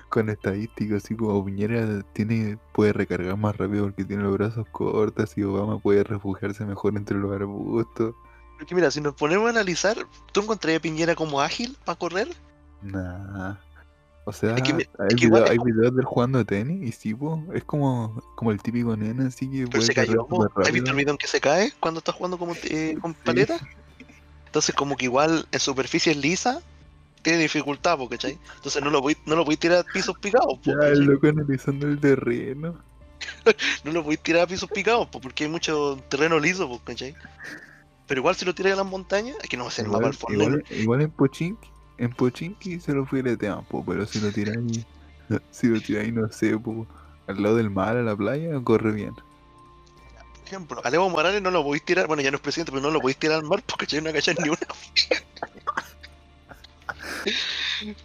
Con estadísticas, así como Piñera tiene, puede recargar más rápido porque tiene los brazos cortos y Obama puede refugiarse mejor entre los arbustos. Porque mira, si nos ponemos a analizar, ¿tú encontrarías a Piñera como ágil para correr? Nah. O sea, Es que hay, es que igual video- es hay como- videos del jugando tenis y sí, po, es como, como el típico nene así que Pero se cayó, ¿Has visto el video en que se cae cuando está jugando como eh, con Sí. paleta? Entonces como que igual en superficie lisa tiene dificultad, po, ¿cachai? Entonces no lo voy, no lo voy a tirar a pisos picados, po, Ya, el loco analizando el terreno. No lo voy a tirar a pisos picados, po, porque hay mucho terreno liso, po, ¿cachai? Pero igual si lo tiras a las montañas, es que no va a ser el mapa Igual, al fondo. igual, igual en Pochinki, en Pochinki se lo filetean, po, pero si lo tiráis, si lo tiráis, no sé, po, al lado del mar, a la playa, corre bien. Por ejemplo, a Evo Morales no lo podéis tirar, bueno ya no es presidente, pero no lo podéis tirar al mar porque ¿cachai? no cachai ni una.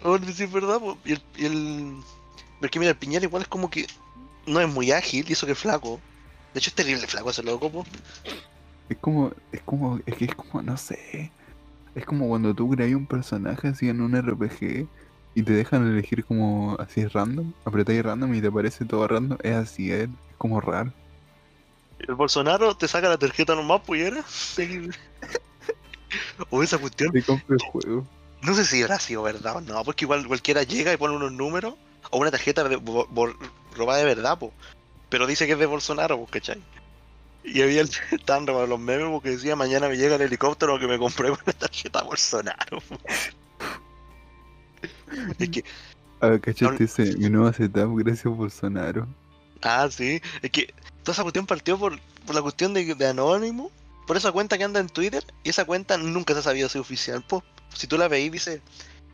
Ahora sí es verdad, po. y el, y el... Porque mira, el Piñera igual es como que no es muy ágil y eso que es flaco. De hecho es terrible flaco ese loco, po. Es como, es como, es que es como, no sé. Es como cuando tú creas un personaje así en un RPG y te dejan elegir como así random, apretáis random y te aparece todo random, es así, es, es como raro. El Bolsonaro te saca la tarjeta nomás, pues y era. o esa cuestión, Te compra el juego. No sé si habrá sido verdad o no, porque igual cualquiera llega y pone unos números o una tarjeta de- bo- bo- robada de verdad, po. pero dice que es de Bolsonaro, pues, ¿cachai? Y había el estaban robando los memes porque decía mañana me llega el helicóptero que me compré con la tarjeta Bolsonaro. po". es que, A ver, cachate ese, mi nuevo setup gracias a Bolsonaro. ah, sí, es que toda esa cuestión partió por, por la cuestión de, de Anónimo, por esa cuenta que anda en Twitter, y esa cuenta nunca se ha sabido si oficial, pues. Si tú la veís, dice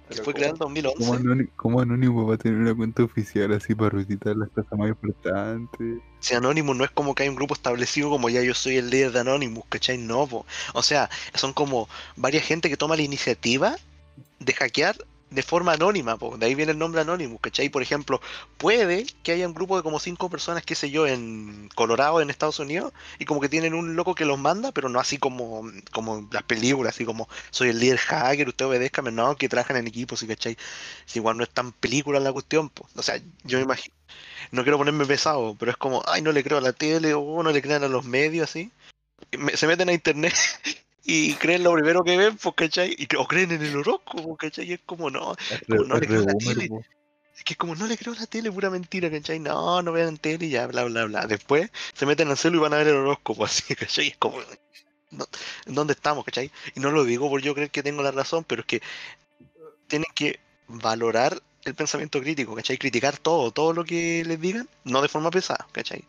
que Pero fue ¿cómo- creada en 2011. ¿Cómo, Anónimo, cómo Anónimo va a tener una cuenta oficial así para recitar las cosas más importantes? Si Anonymous no es como que hay un grupo establecido como ya yo soy el líder de Anonymous, ¿cachai? No, po. O sea, son como varias gente que toma la iniciativa de hackear de forma anónima, po. De ahí viene el nombre Anonymous, ¿cachai? Por ejemplo, puede que haya un grupo de como cinco personas, qué sé yo, en Colorado, en Estados Unidos, y como que tienen un loco que los manda, pero no así como, como las películas, así como soy el líder hacker, usted obedezcame, no, que trabajan en equipo, ¿sí, ¿cachai? Si igual no es tan película la cuestión, po. O sea, yo me imagino no quiero ponerme pesado, pero es como, ay, no le creo a la tele o no le crean a los medios así. Me- se meten a internet y creen lo primero que ven, pues, ¿cachai? Y, o creen en el horóscopo, ¿cachai? Y es como, no, Como no le creo la tele. es que como no le creo la tele, pura mentira, ¿cachai? No, no vean tele y ya, bla, bla, bla. Después se meten al celu y van a ver el horóscopo, así, ¿cachai? Y es como, no, ¿en dónde estamos, cachai? Y no lo digo por yo creer que tengo la razón, pero es que tienen que valorar el pensamiento crítico, ¿cachai? Criticar todo, todo lo que les digan, no de forma pesada, ¿cachai?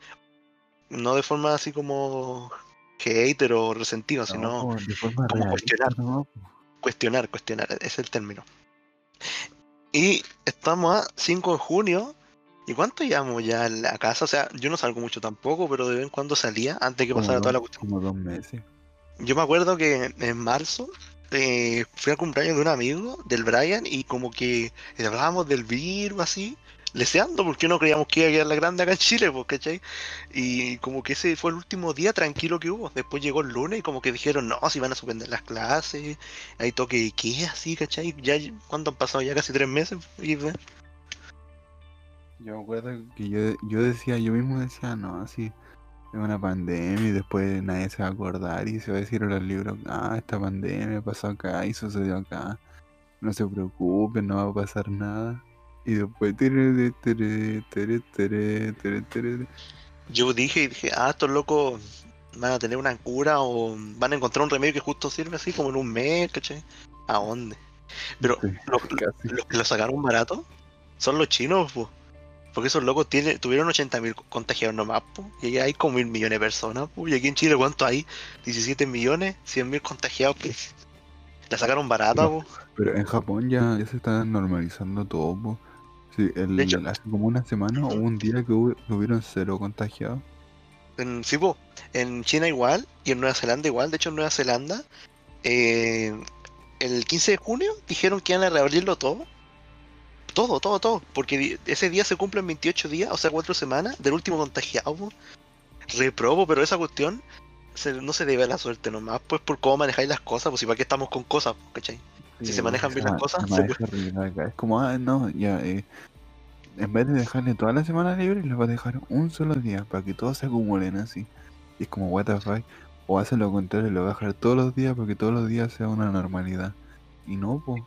No de forma así como hater o resentido, sino No, como cuestionar. ¿no? cuestionar, cuestionar, ese es el término. Y estamos a 5 de junio. ¿Y cuánto llevamos ya a la casa? O sea, yo no salgo mucho tampoco, pero de vez en cuando salía antes que Como pasara toda la dos- cuestión. Como dos meses. Yo me acuerdo que en marzo eh, fui al cumpleaños de un amigo, del Brian, y como que hablábamos del virus así, leseando, porque no creíamos que iba a quedar la grande acá en Chile, pues, ¿cachai? Y como que ese fue el último día tranquilo que hubo. Después llegó el lunes y como que dijeron, no, si van a suspender las clases, hay toque de qué, así, ¿cachai? Ya, ¿cuánto han pasado? Ya casi tres meses. Y, ve, Yo me acuerdo que yo, yo decía, yo mismo decía, no, así, Es una pandemia y después nadie se va a acordar y se va a decir en los libros, ah, esta pandemia pasó acá y sucedió acá. No se preocupen, no va a pasar nada. Y después... Yo dije y dije, ah, estos locos van a tener una cura o van a encontrar un remedio que justo sirve así como en un mes, ¿cachai? ¿A dónde? Pero Sí, los que lo sacaron barato son los chinos, po. Porque esos locos tiene, tuvieron 80.000 contagiados nomás, po. Y allá hay como mil millones de personas, po. Y aquí en Chile, ¿cuánto hay? 17 millones, 100.000 contagiados, que la sacaron barata, po. Pero en Japón ya, ya se está normalizando todo. po. Sí, el- De hecho- hace como una semana hubo un día que hubo- que hubieron cero contagiados. En, sí, po. En China igual, y en Nueva Zelanda igual. De hecho, en Nueva Zelanda, eh, el 15 de junio dijeron que iban a reabrirlo todo. Todo, todo, todo. Porque ese día se cumplen 28 días, o sea, 4 semanas, del último contagiado. Reprobo, pero esa cuestión se- no se debe a la suerte nomás, pues por cómo manejáis las cosas, pues si para qué estamos con cosas, ¿cachai? Si se manejan bien las cosas, se horrible. Es como, ah, no, ya, eh, en vez de dejarle toda la semana libre, les va a dejar un solo día para que todos se acumulen así. Y es como, what the fuck. O hace lo contrario, lo va a dejar todos los días para que todos los días sea una normalidad. Y no, pues.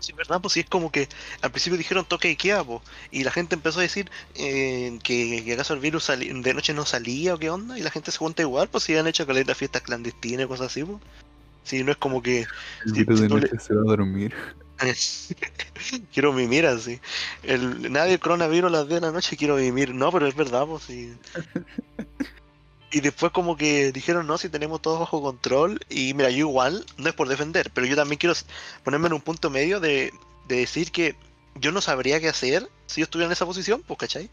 Sí, es verdad, pues sí, es como que al principio dijeron toque Ikea, po, y la gente empezó a decir eh, que, que acaso el virus de noche no salía o qué onda, y la gente se junta igual, pues si han hecho caleta fiestas clandestinas y cosas así, pues. Sí, no es como que El virus si de tú le- noche se va a dormir. quiero mimir así. El, nadie el coronavirus a las 10 de la noche quiero mimir. No, pero es verdad, pues sí. Y después como que dijeron, no, si tenemos todo bajo control. Y mira, yo igual, no es por defender, pero yo también quiero ponerme en un punto medio de, de decir que yo no sabría qué hacer si yo estuviera en esa posición, pues, ¿cachai?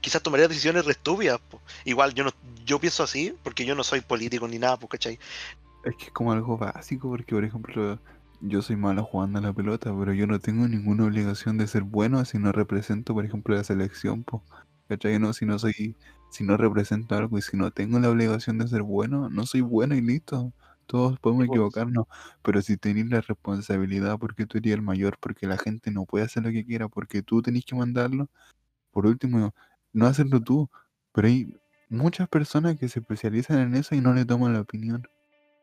Quizás tomaría decisiones restubias, pues. Igual yo no, yo pienso así, porque yo no soy político ni nada, pues, ¿cachai? Es que es como algo básico, porque por ejemplo, yo soy malo jugando a la pelota, pero yo no tengo ninguna obligación de ser bueno si no represento, por ejemplo, la selección, po. ¿Cachai? No, si no soy, si no represento algo y si no tengo la obligación de ser bueno, no soy bueno y listo. Todos podemos po. equivocarnos, pero si tenés la responsabilidad porque tú eres el mayor, porque la gente no puede hacer lo que quiera, porque tú tenés que mandarlo, por último, no hacerlo tú, pero hay muchas personas que se especializan en eso y no le toman la opinión.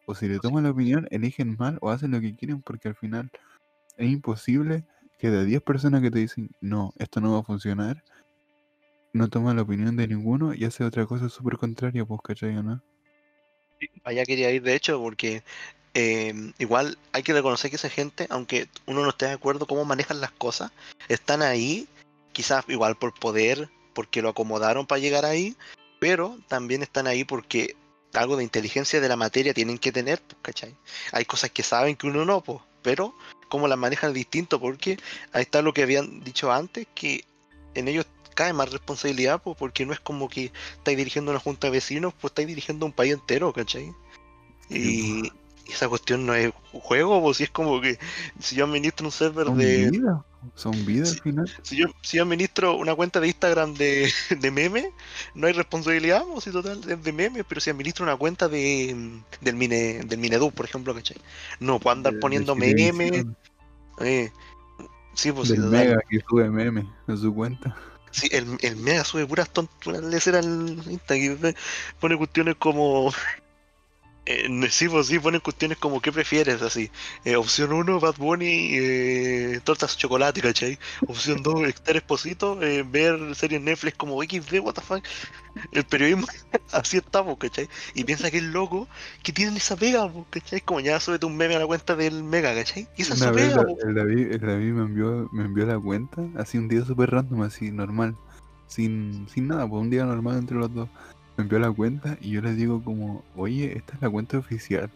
O si le toman la opinión, eligen mal o hacen lo que quieren porque al final es imposible que de 10 personas que te dicen, no, esto no va a funcionar, no toman la opinión de ninguno y hace otra cosa súper contraria, pues, ¿cachai? o ¿no? Allá quería ir de hecho porque eh, igual hay que reconocer que esa gente, aunque uno no esté de acuerdo cómo manejan las cosas, están ahí, quizás igual por poder, porque lo acomodaron para llegar ahí, pero también están ahí porque algo de inteligencia de la materia tienen que tener, pues, ¿cachai? Hay cosas que saben que uno no, pues, pero cómo las manejan es distinto porque ahí está lo que habían dicho antes, que en ellos cae más responsabilidad, pues, porque no es como que estáis dirigiendo una junta de vecinos, pues estáis dirigiendo un país entero, ¿cachai? Y, y esa cuestión no es juego, pues si es como que si yo administro un server Son de. vidas, son vidas Sí. al final. Si yo, si yo administro una cuenta de Instagram de, de memes, no hay responsabilidad, pues si total es de memes, pero si administro una cuenta de del Mine, del Minedu, por ejemplo, ¿cachai? No puedo andar de- poniendo memes. Eh, sí, pues Del total. Mega que sube meme en su cuenta. Sí, el, el Mega sube puras tonturas leceras al Insta que ve- pone cuestiones como. Eh, sí, pues sí, pone cuestiones como ¿qué prefieres? Así. Eh, opción 1, Bad Bunny, eh, tortas chocolate, ¿cachai? Opción 2, Esther Esposito, eh, ver series Netflix como XD, what the fuck. El periodismo, así estamos, ¿cachai? Y piensa que es loco que tienen esa pega, po, ¿cachai? Como ya súbete un meme a la cuenta del Mega, ¿cachai? Y esa es su pega, la- el David, el David me envió, me envió la cuenta, así un día súper random, así normal, sin, sin nada, pues un día normal entre los dos. Me envió la cuenta y yo le digo como, oye, esta es la cuenta oficial.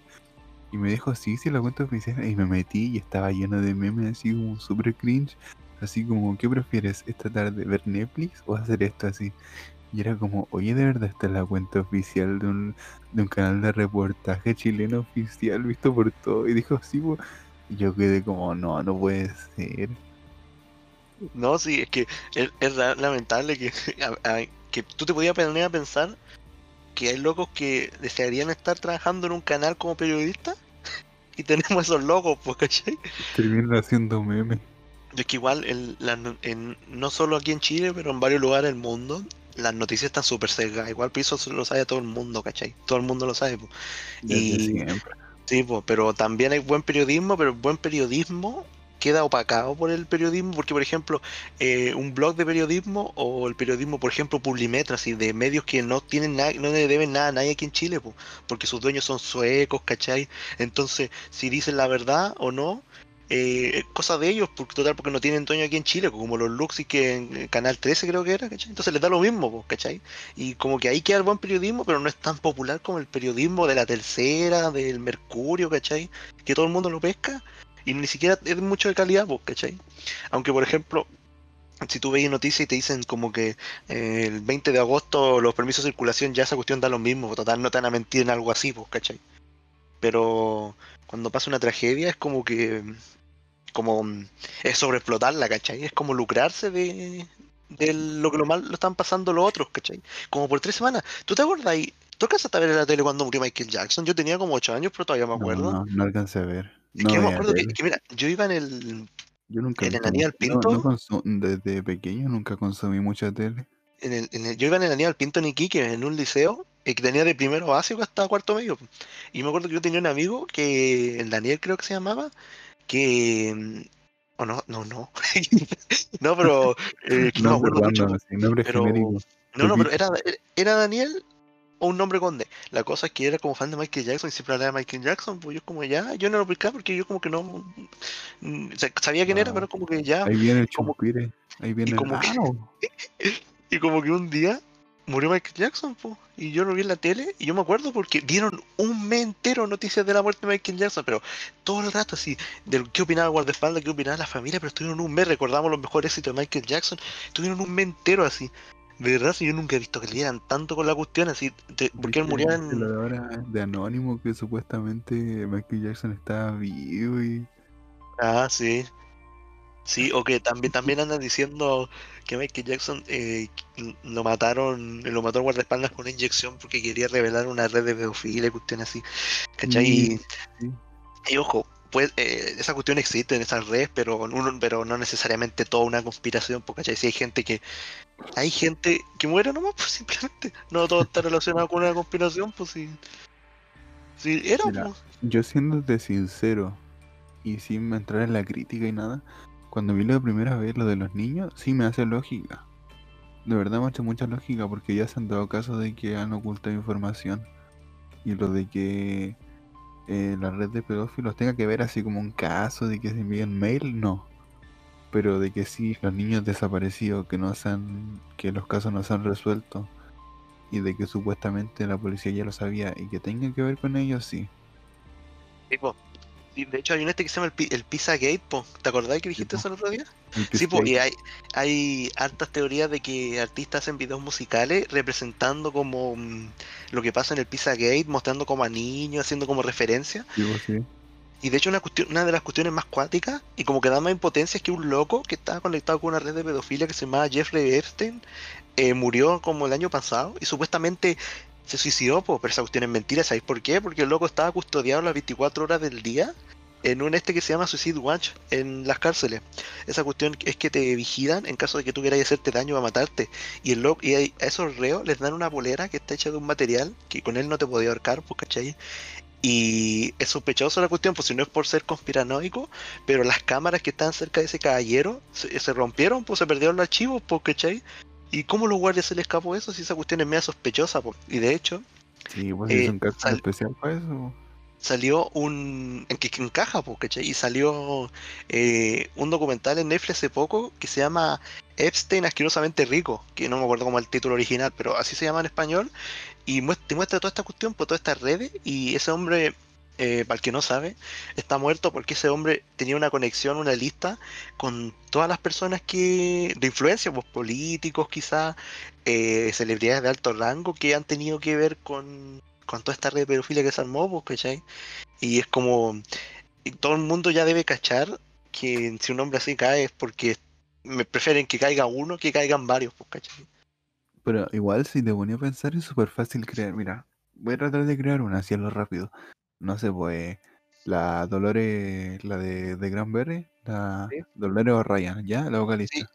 Y me dijo, sí, sí, la cuenta oficial. Y me metí y estaba lleno de memes así como súper cringe. Así como, ¿qué prefieres esta tarde? ¿Ver Netflix o hacer esto así? Y era como, oye, de verdad esta es la cuenta oficial de un, de un canal de reportaje chileno oficial visto por todo. Y dijo, sí, po". Y yo quedé como, no, no puede ser. No, sí, es que es, lamentable que, que tú te podías poner a pensar que hay locos que desearían estar trabajando en un canal como periodista y tenemos esos locos, pues, ¿cachai? Terminan haciendo memes. Es que igual, el- la no- en- no solo aquí en Chile, pero en varios lugares del mundo, las noticias están súper sesgadas. Igual eso lo sabe todo el mundo, ¿cachai? Todo el mundo lo sabe. Desde Y- siempre. Sí, po, pero también hay buen periodismo, pero el buen periodismo queda opacado por el periodismo, porque por ejemplo, eh, un blog de periodismo o el periodismo, por ejemplo, Publimetra, así de medios que no tienen nada, no le deben nada a nadie aquí en Chile, po, porque sus dueños son suecos, ¿cachai? Entonces, si dicen la verdad o no, eh, cosa de ellos, porque total, porque no tienen dueño aquí en Chile, como los Luxi que en Canal 13 creo que era, ¿cachai? Entonces les da lo mismo, ¿cachai? Y como que ahí queda el buen periodismo, pero no es tan popular como el periodismo de la tercera, del Mercurio, ¿cachai? Que todo el mundo lo pesca y ni siquiera es mucho de calidad, pues, ¿cachai? Aunque, por ejemplo, si tú veis noticias y te dicen como que eh, el 20 de agosto los permisos de circulación ya esa cuestión da lo mismo, total, no te van a mentir en algo así, pues, ¿cachai? Pero cuando pasa una tragedia es como que como es sobreexplotarla, ¿cachai? Es como lucrarse de, de lo que lo mal lo están pasando los otros, ¿cachai? Como por tres semanas. ¿Tú te acuerdas ahí? ¿Tú alcanzaste a ver en la tele cuando murió Michael Jackson? Yo tenía como ocho años, pero todavía me acuerdo. No, no alcancé a ver. Es No que yo me acuerdo que, que, mira, yo iba en el, Yo nunca. en el Aníbal no- no Pinto. consu- desde pequeño nunca consumí mucha tele. en el, en el- yo iba en el Aníbal Pinto en Iquique, en un liceo, que tenía de primero básico hasta cuarto medio. Y me acuerdo que yo tenía un amigo que, el Daniel creo que se llamaba, que... mm, O no, no, no. no, pero... eh, no me Nombre acuerdo mucho. random, así, nombre pero- genérico. No, no, pero era, era Daniel o un nombre conde. La cosa es que era como fan de Michael Jackson y siempre hablaba de Michael Jackson, pues yo como ya, yo no lo explicaba porque yo como que no... mm, o sea, sabía quién era, Ah. pero como que ya... Ahí viene el como- chumpire. Ahí viene el. como que-. Y como que un día murió Michael Jackson, po, y yo lo vi en la tele, y yo me acuerdo porque dieron un mes entero noticias de la muerte de Michael Jackson, pero todo el rato así, de qué opinaba el guardaespaldas, qué opinaba la familia, pero estuvieron un mes, recordamos los mejores éxitos de Michael Jackson, estuvieron un mes entero así. De verdad, si yo nunca he visto que le dieran tanto con la cuestión así, de- porque él ¿Viste- murió en... lo de ahora de Anónimo que supuestamente Michael Jackson estaba vivo y. Ah, sí. Sí, o que también, también andan diciendo que Michael Jackson eh, lo mataron, lo mató el guardaespaldas con una inyección porque quería revelar una red de pedofilia y cuestiones así. ¿Cachai? Sí. y ojo, pues eh, esa cuestión existe en esas redes, pero, uno, pero no necesariamente toda una conspiración, porque ¿cachai? Si hay gente que hay gente que muere nomás, pues simplemente. No todo está relacionado con una conspiración, pues sí. Sí, era, Mira, pues. Yo siéndote sincero y sin entrar en la crítica y nada, cuando vi la primera vez lo de los niños, sí me hace lógica. De verdad me hace mucha lógica porque ya se han dado casos de que han ocultado información. Y lo de que eh, la red de pedófilos tenga que ver así como un caso de que se envíen mail, no. Pero de que sí, los niños desaparecidos, que no se han, que los casos no se han resuelto. Y de que supuestamente la policía ya lo sabía y que tenga que ver con ellos, sí. Sí, po. De hecho hay un este que se llama el, el Pizza Gate, po. ¿te acordás que dijiste eso el otro día? El Sí, po, y hay, hay hartas teorías de que artistas hacen videos musicales representando como mm, lo que pasa en el Pizza Gate, mostrando como a niños, haciendo como referencia. Sí, pues, sí. Y de hecho una, cuestión, una de las cuestiones más cuáticas y como que da más impotencia es que un loco que estaba conectado con una red de pedofilia que se llamaba Jeffrey Epstein eh, murió como el año pasado y supuestamente se suicidó, po, pero esa cuestión es mentira, ¿sabéis por qué? Porque el loco estaba custodiado las 24 horas del día en un este que se llama Suicide Watch en las cárceles. Esa cuestión es que te vigilan en caso de que tú quieras hacerte daño o matarte. Y, el loco, y a a esos reos les dan una polera que está hecha de un material que con él no te podía ahorcar, pues, ¿cachai? Y es sospechoso la cuestión, pues si no es por ser conspiranoico, pero las cámaras que están cerca de ese caballero se, se rompieron, pues se perdieron los archivos, pues, ¿cachai? ¿Y cómo los guardias se les escapó eso si esa cuestión es media sospechosa? Y de hecho, Sí, pues Eh, es un caso sal- especial para eso. salió un. en que, que encaja, pues, ¿cachai? Y salió eh, un documental en Netflix hace poco que se llama Epstein asquerosamente rico, que no me acuerdo cómo es el título original, pero así se llama en español. Y te muestra toda esta cuestión por todas estas redes. Y ese hombre, eh, para el que no sabe, está muerto porque ese hombre tenía una conexión, una lista con todas las personas que de influencia, pues políticos quizás, eh, celebridades de alto rango que han tenido que ver con, con toda esta red de pedofilia que se armó, pues, ¿cachai? Y es como, todo el mundo ya debe cachar que si un hombre así cae es porque me prefieren que caiga uno que caigan varios, pues, ¿cachai? Pero igual si te ponía a pensar es súper fácil crear. Mira, voy a tratar de crear una, hacerlo rápido. No sé, pues la Dolores, la de, de Granberry, la Sí. Dolores O'Ryan, ¿ya? La vocalista. Sí.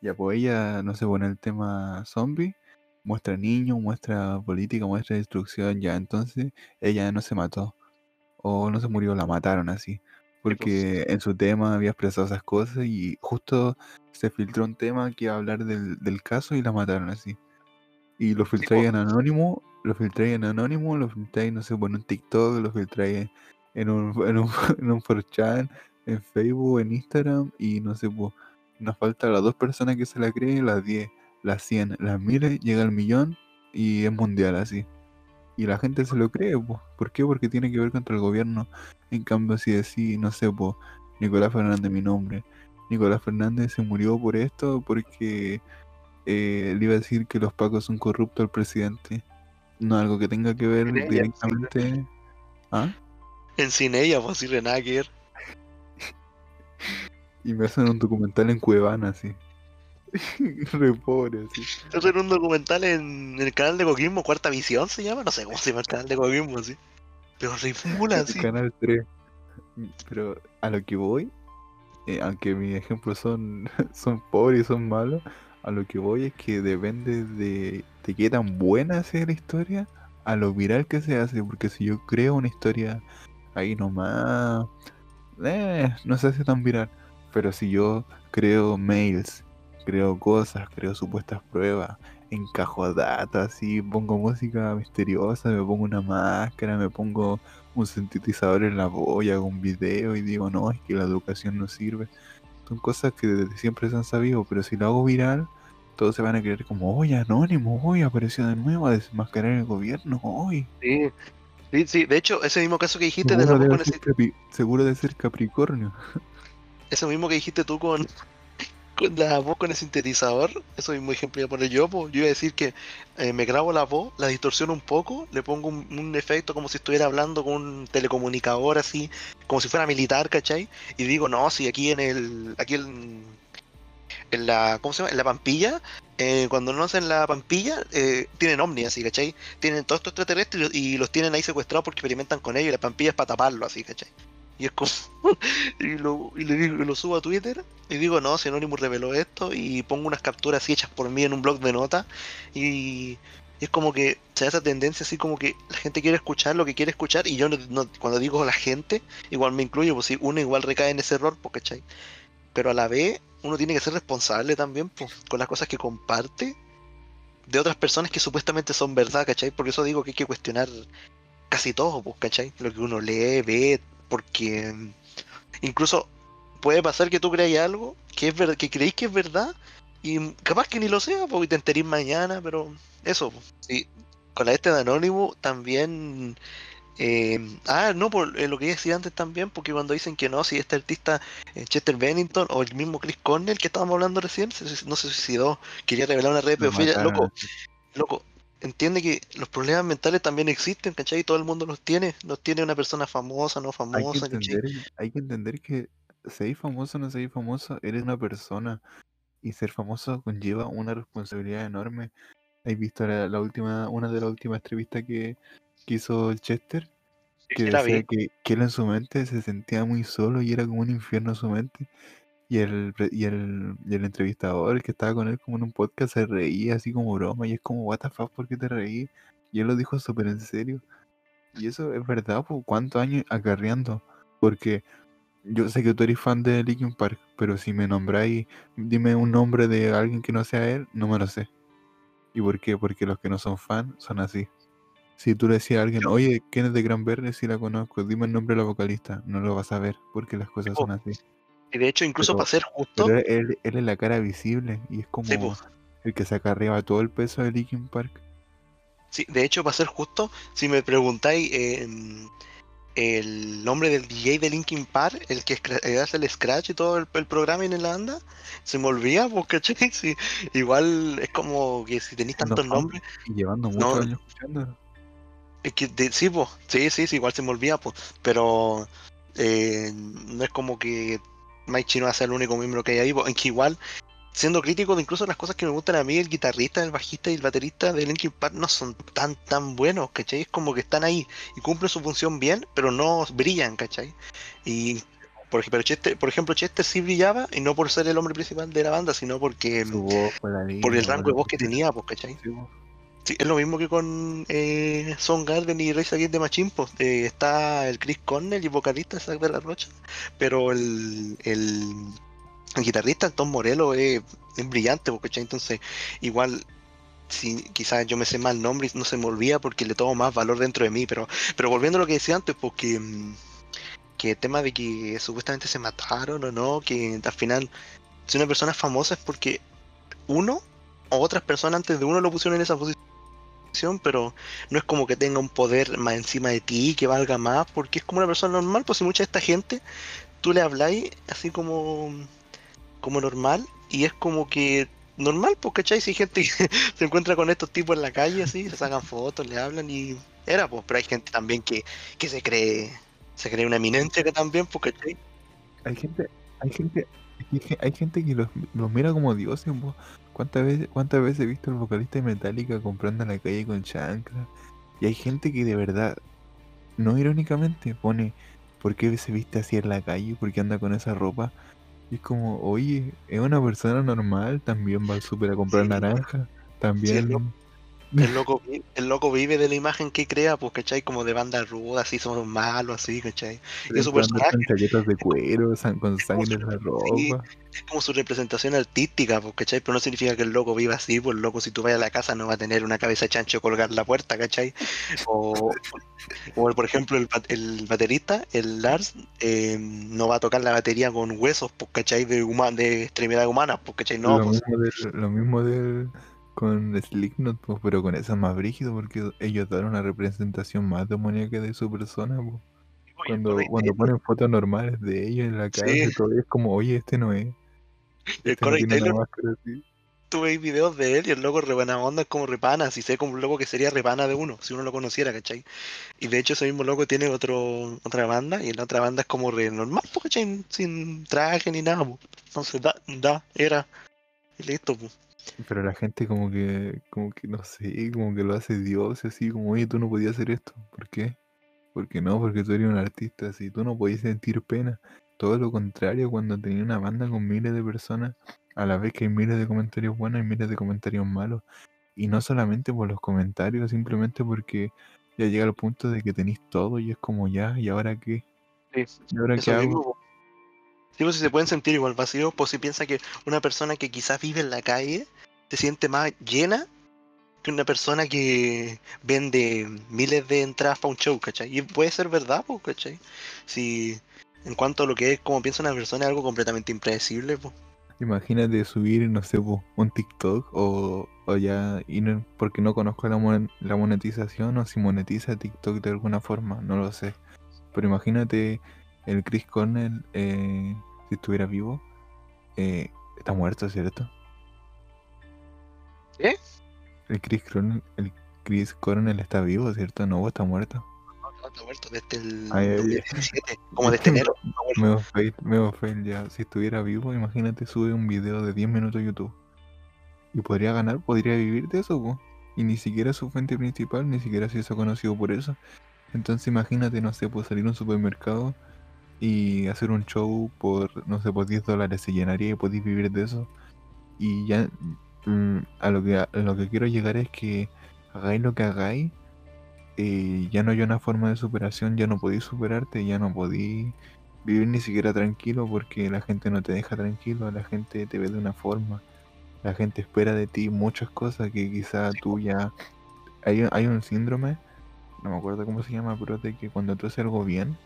Ya, pues ella, no sé, pone el tema zombie, muestra niños, muestra política, muestra destrucción, ya, entonces ella no se mató. O no se murió, la mataron así. Porque en su tema había expresado esas cosas y justo se filtró un tema que iba a hablar del, del caso y la mataron así. Y lo filtráis en anónimo, lo filtráis en anónimo, lo filtráis, no sé, un TikTok, lo filtráis en un, en un, en un 4chan, en Facebook, en Instagram y no sé, pues nos faltan las dos personas que se la creen, las 10, las 100, las 1000, llega al millón y es mundial así. Y la gente se lo cree, pues. ¿por qué? Porque tiene que ver contra el gobierno. En cambio, si decís, no sé, pues, Nicolás Fernández, mi nombre. Nicolás Fernández se murió por esto porque eh, le iba a decir que los pacos son corruptos al presidente. No algo que tenga que ver directamente. ¿Ah? En cine ella, pues decirle nada que ver. Y me hacen un documental en Cuevana, así. Re pobre, así. Hacer un documental en el canal de Coquismo, Cuarta Visión se llama, no sé cómo se llama el canal de Coquismo, así. Pero ridícula, así. Canal 3. Pero a lo que voy, eh, aunque mis ejemplos son, son pobres y son malos, a lo que voy es que depende de, de qué tan buena sea la historia, a lo viral que se hace. Porque si yo creo una historia ahí nomás, eh, no se hace tan viral. Pero si yo creo mails, creo cosas, creo supuestas pruebas, encajo datos, así, pongo música misteriosa, me pongo una máscara, me pongo un sintetizador en la y hago un video y digo, no, es que la educación no sirve. Son cosas que desde siempre se han sabido, pero si lo hago viral, todos se van a creer como, oye, Anónimo, hoy apareció de nuevo a desmascarar el gobierno, hoy. Sí. Sí, sí, de hecho, ese mismo caso que dijiste de la ese, ser Capi- seguro de ser Capricornio. eso mismo que dijiste tú con, con la voz con el sintetizador, eso mismo ejemplo iba a poner yo, pues, yo iba a decir que eh, me grabo la voz, la distorsiono un poco, le pongo un, un efecto como si estuviera hablando con un telecomunicador así, como si fuera militar, ¿cachai? Y digo, no, si aquí en el, aquí en, en la, ¿cómo se llama? En la Pampilla, eh, cuando no hacen la Pampilla, eh, tienen ovnis así, ¿cachai? Tienen todos estos extraterrestres y los tienen ahí secuestrados porque experimentan con ellos y la Pampilla es para taparlo así, ¿cachai? Y es como, y lo, y lo subo a Twitter y digo, no, si Anonymous reveló esto y pongo unas capturas así hechas por mí en un blog de notas y, y es como que se da esa tendencia así como que la gente quiere escuchar lo que quiere escuchar y yo no, cuando digo la gente, igual me incluyo, pues si uno igual recae en ese error, pues, ¿cachai? Pero a la vez uno tiene que ser responsable también pues, con las cosas que comparte de otras personas que supuestamente son verdad, ¿cachai? Por eso digo que hay que cuestionar casi todo, pues, ¿cachai? Lo que uno lee, ve, porque mm, incluso puede pasar que tú creáis algo que es verdad, que creéis que es verdad y mm, capaz que ni lo sea, porque te enterís mañana, pero eso, pues. sí. Con la este de Anónimo también eh, ah, no, por eh, lo que decía antes también, porque cuando dicen que no, si este artista eh, Chester Bennington o el mismo Chris Cornell que estábamos hablando recién, se no se suicidó, quería revelar una red de pedofilia, loco, loco, entiende que los problemas mentales también existen, ¿cachai? Todo el mundo los tiene, los tiene una persona famosa, no Hay que famosa, ¿cachai? entender, hay que entender que seis famoso o no seis famoso, eres una persona. Y ser famoso conlleva una responsabilidad enorme. ¿Has visto la, la última, una de las últimas entrevistas que, que hizo el Chester? Que Sí, decía que, que él en su mente se sentía muy solo y era como un infierno su mente. Y el, y el, y el entrevistador, el que estaba con él como en un podcast, se reía así como broma. Y es como, what the fuck, ¿por qué te reí? Y él lo dijo súper en serio. Y eso es verdad, pues, ¿cuántos años acarreando? Porque yo sé que tú eres fan de Linkin Park, pero si me nombráis, dime un nombre de alguien que no sea él, no me lo sé. ¿Y por qué? Porque los que no son fan son así. Si tú le decías a alguien, oye, ¿quién es de Gran Verde? Si la conozco, dime el nombre de la vocalista, no lo vas a ver, porque las cosas son así. Y de hecho, incluso Pero- para ser justo, Pero él, él es la cara visible y es como Sí, po. el que saca arriba todo el peso de Linkin Park. Sí, de hecho, para ser justo, si me preguntáis eh, el nombre del DJ de Linkin Park, el que eh, hace el scratch y todo el, el programa en la banda, se me olvida, pues, ¿cachai? Sí, igual es como que si tenéis tantos nombres, Y llevando muchos No. años escuchándolo. Sí, pues, sí, sí, sí, igual se me olvida, pues, pero eh, no es como que Mike Chino sea el único miembro que hay ahí, en que igual, siendo crítico de incluso las cosas que me gustan a mí, el guitarrista, el bajista y el baterista de Linkin Park no son tan, tan buenos, ¿cachai? Es como que están ahí y cumplen su función bien, pero no brillan, ¿cachai? Y por, ej- pero Chester, por ejemplo, Chester sí brillaba, y no por ser el hombre principal de la banda, sino porque por el rango de voz que tenía, pues, ¿cachai? Sí, po. Es lo mismo que con eh, Soundgarden y Rise Against the Machine, pues, eh, está el Chris Cornell y vocalista Zack de la Rocha, pero el, el, el guitarrista Tom Morello es, brillante, pues, ¿cachai? Entonces, igual, si quizás yo me sé mal nombre y no se me olvida porque le tomo más valor dentro de mí, pero, pero volviendo a lo que decía antes, porque mm, que el tema de que supuestamente se mataron o no, que al final, si una persona es famosa es porque uno o otras personas antes de uno lo pusieron en esa posición pero no es como que tenga un poder más encima de ti, que valga más, porque es como una persona normal, pues si mucha de esta gente, tú le habláis así como, como normal, y es como que normal, pues, ¿cachai? Si hay gente que se encuentra con estos tipos en la calle, así, se sacan fotos, le hablan y era, pues, pero hay gente también que, que se cree, se cree una eminencia que también, pues, ¿cachai? Hay gente, hay gente, hay ge- hay gente que los, mira como dioses, po. ¿Cuántas veces, cuántas veces he visto al vocalista de Metallica comprando en la calle con chancla? Y hay gente que de verdad, no irónicamente, pone ¿por qué se viste así en la calle? ¿Por qué anda con esa ropa? Y es como, oye, es una persona normal, también va al súper a comprar Sí. naranja, también... loco. El loco, el loco vive de la imagen que crea, pues, ¿cachai? Como de banda ruda, así somos malos, así, ¿cachai? Y su personaje con de cuero, con sangre en la sí. ropa. es como su representación artística, pues, ¿cachai? Pero no significa que el loco viva así, pues el loco si tú vas a la casa no va a tener una cabeza de chancho colgar la puerta, ¿cachai? O, o por ejemplo el, el baterista, el Lars, eh, no va a tocar la batería con huesos, pues, ¿cachai? De, huma- de extremidad humana, pues, ¿cachai? No, lo, pues, mismo del- lo mismo del- con Slipknot, pues, pero con eso es más brígido porque ellos dan una representación más demoníaca de su persona. pues. Cuando, Correcto. cuando ponen fotos normales de ellos en la casa y Sí. todo, es como, oye, este no es. el Este no Corey una Taylor, tú videos de él y el loco re buena onda es como repana, si sé como un loco que sería repana de uno, si uno lo conociera, ¿cachai? Y de hecho ese mismo loco tiene otro, otra banda y en la otra banda es como re normal, ¿cachai? Sin traje ni nada, pues. Entonces da, da, era, y listo, pues. Pero la gente como que, como que, no sé, como que lo hace Dios, así como, oye, tú no podías hacer esto. ¿Por qué? Porque no, porque tú eres un artista, así, tú no podías sentir pena. Todo lo contrario, cuando tenía una banda con miles de personas, a la vez que hay miles de comentarios buenos y miles de comentarios malos. Y no solamente por los comentarios, simplemente porque ya llega el punto de que tenéis todo y es como ya, ¿y ahora qué? ¿Y ahora qué hago? mismo, pues, si se pueden sentir igual vacíos, pues si piensa que una persona que quizás vive en la calle se siente más llena que una persona que vende miles de entradas para un show, ¿cachai? Y puede ser verdad, pues, ¿cachai? Si en cuanto a lo que es como piensa una persona es algo completamente impredecible, pues. Imagínate subir, no sé, po, un TikTok o, o ya, porque no conozco la, la monetización o si monetiza TikTok de alguna forma, no lo sé. Pero imagínate el Chris Cornell, eh, si estuviera vivo, eh, está muerto, ¿cierto? ¿Qué? El Chris Cornell, el Chris Cornell está vivo, ¿cierto? No, está muerto. No, está muerto desde el Ay, ay, ay. 2017, como desde enero. me fail, meo fail ya. Si estuviera vivo, imagínate, sube un video de 10 minutos a YouTube. Y podría ganar, podría vivir de eso, po. Y ni siquiera su fuente principal, ni siquiera se hizo conocido por eso. Entonces imagínate, no sé, pues salir a un supermercado y hacer un show por, no sé, por 10 dólares se llenaría y podéis vivir de eso. Y ya mm, a lo que a lo que quiero llegar es que hagáis lo que hagáis, eh, ya no hay una forma de superación, ya no podéis superarte, ya no podéis vivir ni siquiera tranquilo porque la gente no te deja tranquilo, la gente te ve de una forma, la gente espera de ti muchas cosas que quizá tú ya... Hay, hay un síndrome, no me acuerdo cómo se llama, pero de que cuando tú haces algo bien,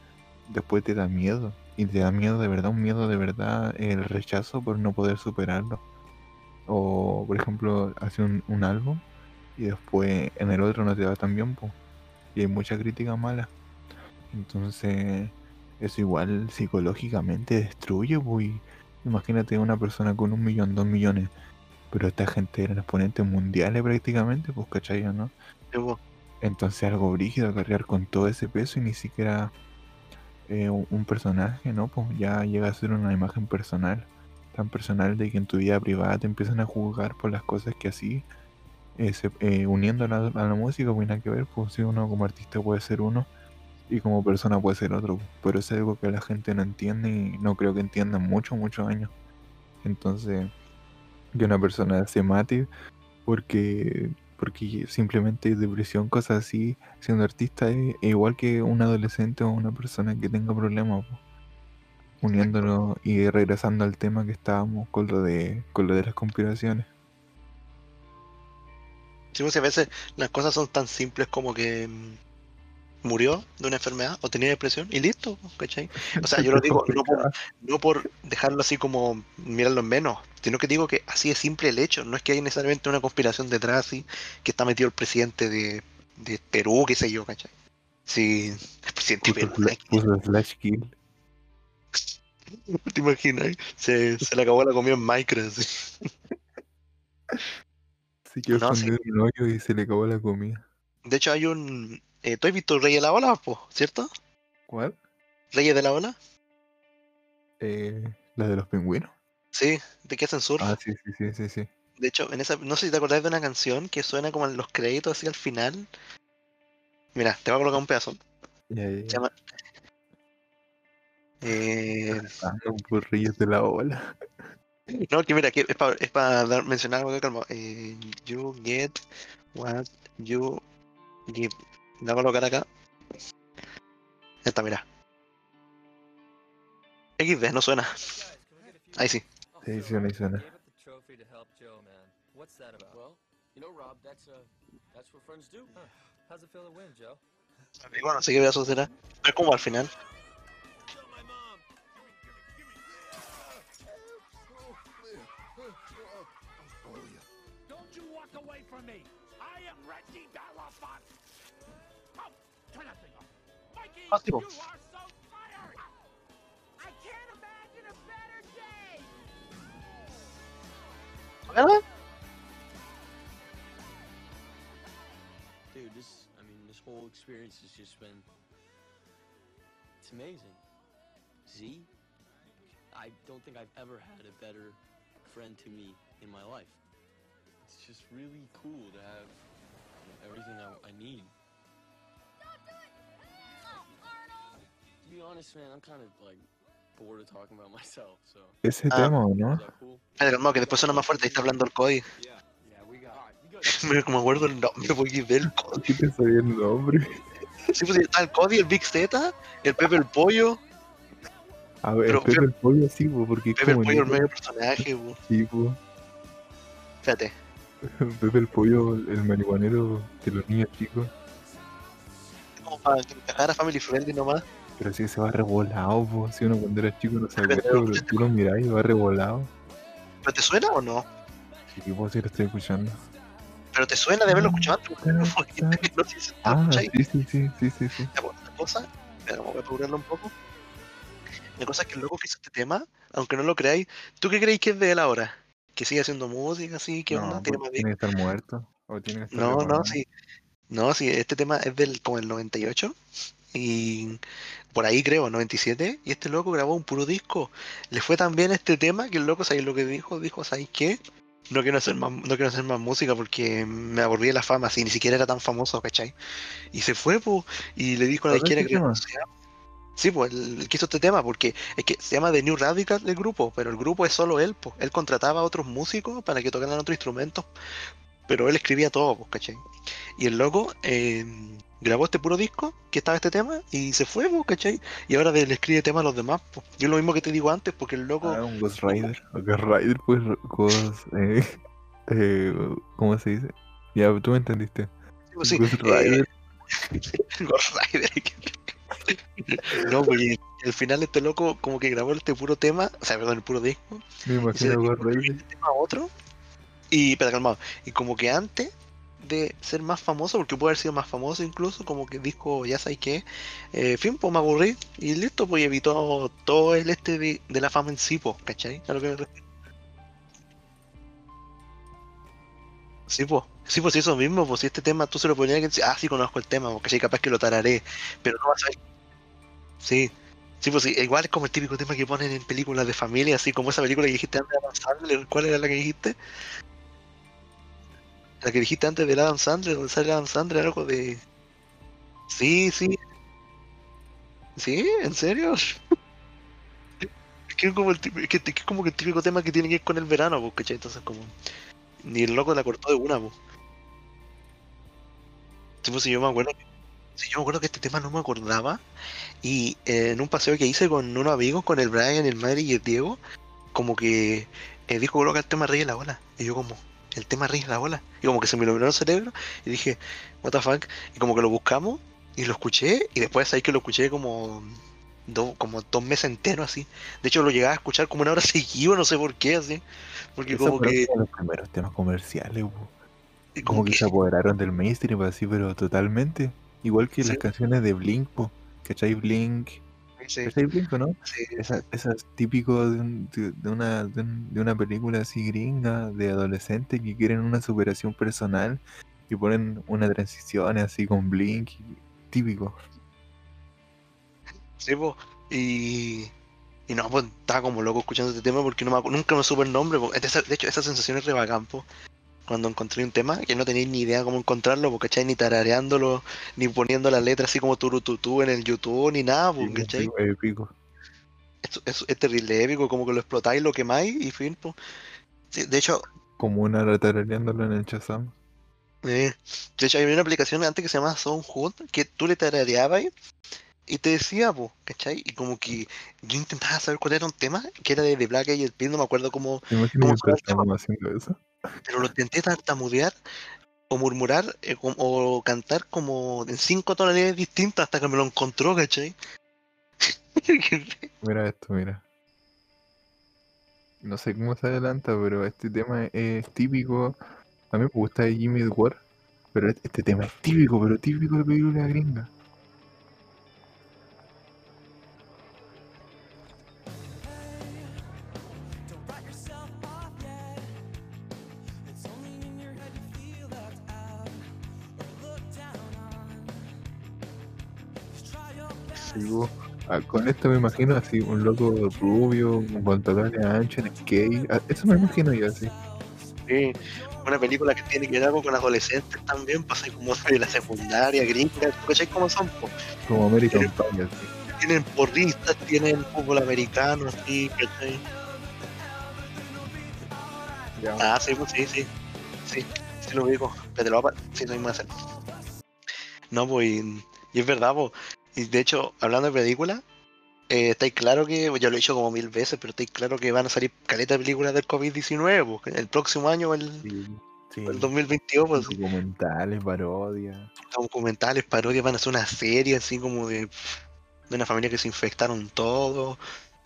después te da miedo. Y te da miedo de verdad, un miedo de verdad, el rechazo por no poder superarlo. O, por ejemplo, hace un, un álbum y después en el otro no te va tan bien, po. Y hay mucha crítica mala. Entonces, eso igual psicológicamente destruye, pues. Imagínate una persona con un millón, dos millones. Pero esta gente eran exponentes mundiales prácticamente, pues, ¿cachai? ¿No? Entonces algo brígido cargar con todo ese peso y ni siquiera eh, un, personaje, ¿no? Pues ya llega a ser una imagen personal, tan personal de que en tu vida privada te empiezan a juzgar por las cosas que así, eh, uniendo a la, música, pues nada que ver, pues si uno como artista puede ser uno y como persona puede ser otro, pero es algo que la gente no entiende y no creo que entienda en muchos, muchos años. Entonces, que una persona se mate porque, porque simplemente depresión, cosas así, siendo artista es, es igual que un adolescente o una persona que tenga problemas. po. Uniéndolo y regresando al tema que estábamos con lo de, con lo de las conspiraciones. Sí, pues, a veces las cosas son tan simples como que mm, murió de una enfermedad o tenía depresión y listo, ¿cachai? O sea, yo lo digo no por, no por dejarlo así como mirarlo en menos, sino que digo que así es simple el hecho, no es que hay necesariamente una conspiración detrás así, que está metido el presidente de, de Perú, qué sé yo, ¿cachai? Sí, el presidente de Perú, puso slash kill. ¿te imaginas? Se, se le acabó la comida en Minecraft. así. Se quedó No, sí. un hoyo y se le acabó la comida. De hecho hay un... Eh, ¿Tú has visto Reyes de la Ola, po, cierto? ¿Cuál? Reyes de la Ola. Eh, la de los pingüinos. Sí, de que hacen surf. Ah, sí, sí, sí, sí, sí. De hecho, en esa, no sé si te acordás de una canción que suena como en los créditos así al final. Mira, te voy a colocar un pedazo. Ya, ya, Se llama. Eh, Ah, por Reyes de la Ola. no, que mira, que es para pa mencionar algo que calma. Eh, you get what you give. La voy a colocar acá. Ya está, mira. XD, no suena. Ahí sí. Sí, suena y suena. Y bueno, no sé qué pedazo será. Es como al final. Don't you walk away from me! I am Reggie Belafonte! Day! ¿Verdad? Dude, this, I mean, this whole experience has just been. It's amazing. Z, I don't think I've ever had a better friend to me in my life. It's just really cool to have you know, everything I, I need. Ese Ah. tema, ¿o no? Calmado, que después suena más fuerte. Ahí está hablando el Cody. Mira, como me acuerdo el nombre, porque del Cody. ¿Qué te sabía el nombre? Sí, pues está el Cody, el Big Z, el Pepe el Pollo. A ver, Pero- Pepe el pollo sí, po, porque es Pepe el como Pollo, el niño. medio personaje, bu. Sí. Espérate. Pepe el pollo, el marihuanero de los niños chicos. Como para que encajara Family Friendly nomás. Pero sí se va revolado, po. Si uno cuando era chico no sabía, Pero- pero tú lo mirás y va revolado. ¿Pero te suena o no? Sí, pues sí lo estoy escuchando. Pero te suena de haberlo escuchado antes. porque No sé si Ah, sí, sí, sí, sí, sí, sí. Ya, pues, La cosa, voy a apurarlo un poco. La cosa es que el loco que hizo este tema, aunque no lo creáis, ¿tú qué creéis que es de él ahora? ¿Que sigue haciendo música así? ¿Qué No, onda? ¿Tiene pues, más tiene que estar muerto. O tiene que estar No, no, sí. No, sí, este tema es del como el 98 y por ahí creo, 97 y este loco grabó un puro disco. Le fue tan bien este tema que el loco, ¿sabéis lo que dijo? Dijo, ¿sabéis qué? No quiero hacer más, no quiero hacer más música porque me aburrí de la fama, así ni siquiera era tan famoso, ¿cachai? Y se fue, pues, y le dijo a la ¿Sabes izquierda que Sí, pues, el que hizo este tema, porque es que se llama The New Radical el grupo, pero el grupo es solo él, pues. Él contrataba a otros músicos para que tocaran otros instrumentos, pero él escribía todo, pues, ¿cachai? Y el loco eh, grabó este puro disco, que estaba este tema, y se fue, pues, ¿cachai? Y ahora le escribe temas a los demás, pues. Yo lo mismo que te digo antes, porque el loco... Ah, un Ghost Rider. Ghost Rider, pues, Ghost. Eh, eh, ¿Cómo se dice? Ya, tú me entendiste. pues, sí, Ghost eh, Rider. Ghost Rider. no, porque al final este loco como que grabó este puro tema, o sea, perdón, el puro disco, me imagino Ghost Rider. este tema a otro. Y, pero calmado, y como que antes de ser más famoso, porque puede haber sido más famoso incluso, como que dijo, ya sabes qué, eh, fin, pues me aburrí, y listo, pues evitó todo el este de, la fama en sí, pues, ¿cachai? A lo que me. Sí, pues, sí, pues eso mismo, pues si este tema tú se lo ponías que decir, ah, sí conozco el tema, porque capaz que lo tararé, pero no vas a ver. Sí, sí, pues sí, igual es como el típico tema que ponen en películas de familia, así como esa película que dijiste antes de Sandler, ¿cuál era la que dijiste? La que dijiste antes de Adam Sandler, donde sale Adam Sandler, algo de... Sí, sí, ¿Sí? ¿En serio? Es que es como el, es que, el típico tema que tiene que ver con el verano, pues, ¿cachai? Entonces como... Ni el loco la cortó de una, pues. Si yo me acuerdo... Yo me acuerdo que este tema no me acordaba. Y eh, en un paseo que hice con unos amigos, con el Brian, el Madrid y el Diego, como que eh, dijo coloca el tema Rey de la Ola. Y yo como, el tema de la Ola. Y como que se me iluminó el cerebro y dije, what the fuck. Y como que lo buscamos y lo escuché. Y después ahí que lo escuché como, do- como dos meses enteros así. De hecho lo llegaba a escuchar como una hora seguida, no sé por qué así. Porque como que... como los primeros temas comerciales, po. y como que se apoderaron del mainstream así, pero totalmente. Igual que Sí. las canciones de Blink, po. ¿Cachai? Blink. Sí, ¿Cachai Blink o no? sí, Esa, esa es típico de, un- de- una, de, un- de una película así gringa de adolescentes que quieren una superación personal y ponen una transición así con Blink. típico. Sí, po, y, y no, pues estaba como loco escuchando este tema porque no me, acu- nunca me supe el nombre. po. De, hecho, esa sensación es re bacán, po, Cuando encontré un tema que no tenía ni idea cómo encontrarlo, porque ¿cachai? Ni tarareándolo, ni poniendo la letra así como turututú en el YouTube, ni nada, po, Sí, ¿cachai? épico. Es, es- es terrible épico, como que lo explotáis, lo quemáis y fin, po. Sí, de hecho, Como una ratarareándolo en el Shazam. Eh, de hecho, hay una aplicación antes que se llama Soundhood que tú le tarareabas y te decía, po, ¿cachai? Y como que yo intentaba saber cuál era un tema, que era de, de Black Eyed Peas, no me acuerdo cómo, ¿Te imaginas ¿Cómo que suena el tema? haciendo eso? pero lo intenté tartamudear o murmurar eh, o cantar como en cinco tonalidades distintas hasta que me lo encontró, ¿cachai? Mira esto, mira. No sé cómo se adelanta, pero este tema es típico. A mí me gusta Jimmy Ward, pero este este tema es típico, pero típico de película gringa. Con esto me imagino así, un loco rubio, con pantalones anchos, en skate. Eso me imagino yo así. Sí, una película que tiene que ver algo con adolescentes también, pasa como de la secundaria, gringa, ¿cachai? ¿Cómo son? po? Como American Pie, así. tienen porristas, tienen fútbol americano, así, ¿cachai? Ah, sí, pues sí, sí. Sí, sí lo a pa- Sí, mismo hacer. No, pues, y, y es verdad, pues. Y de hecho, hablando de películas, eh, estáis claro que, ya lo he dicho como mil veces, pero estáis claro que van a salir caleta de películas del COVID-19, pues, el próximo año, el, Sí, sí. el 2022, pues, Documentales, parodias. documentales, parodias, van a hacer una serie así como de, de una familia que se infectaron todos.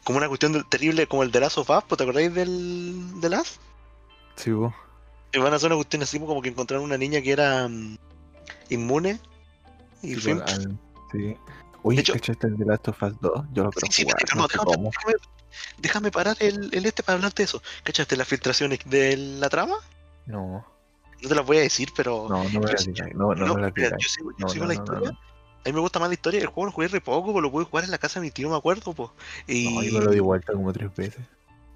Como una cuestión de- terrible como el de Last of Us, pues, ¿te acordáis del, de Last? Sí, bo. Y van a hacer una cuestión así como que encontraron una niña que era mm, inmune. Y Sí, fin. bo, al- sí. Oye, De hecho- ¿cachaste el de Last of Us 2? Yo lo Sí, quiero sí, no sé déjame, cómo. déjame, déjame parar el, el este para hablarte de eso. ¿Cachaste las filtraciones de la trama? No, No te las voy a decir, pero. no, no me yo la sí- digas. No, no, no, me la mira, digas. yo sigo, yo No, sigo no, la historia. A mí me gusta más la historia. El juego lo jugué re poco, pues lo pude jugar en la casa de mi tío, me acuerdo, pues. Y... No, yo lo di vuelta como tres veces.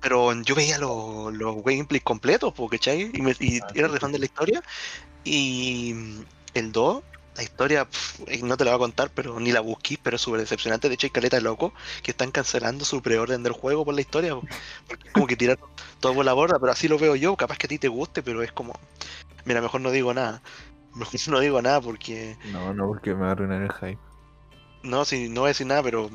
Pero yo veía los, los gameplays completos, po, ¿cachai? Y, me, y Ah, era sí, re sí, fan de sí. la historia. Y el 2, la historia, no te la voy a contar, pero ni la busqué, pero es súper decepcionante. De hecho, hay caleta loco que están cancelando su preorden del juego por la historia. po, Porque es como que tiraron todo por la borda, pero así lo veo yo. Capaz que a ti te guste, pero es como. Mira, mejor no digo nada. Mejor no digo nada porque. No, no, porque me va a arruinar el hype. No, si no voy a decir nada, pero.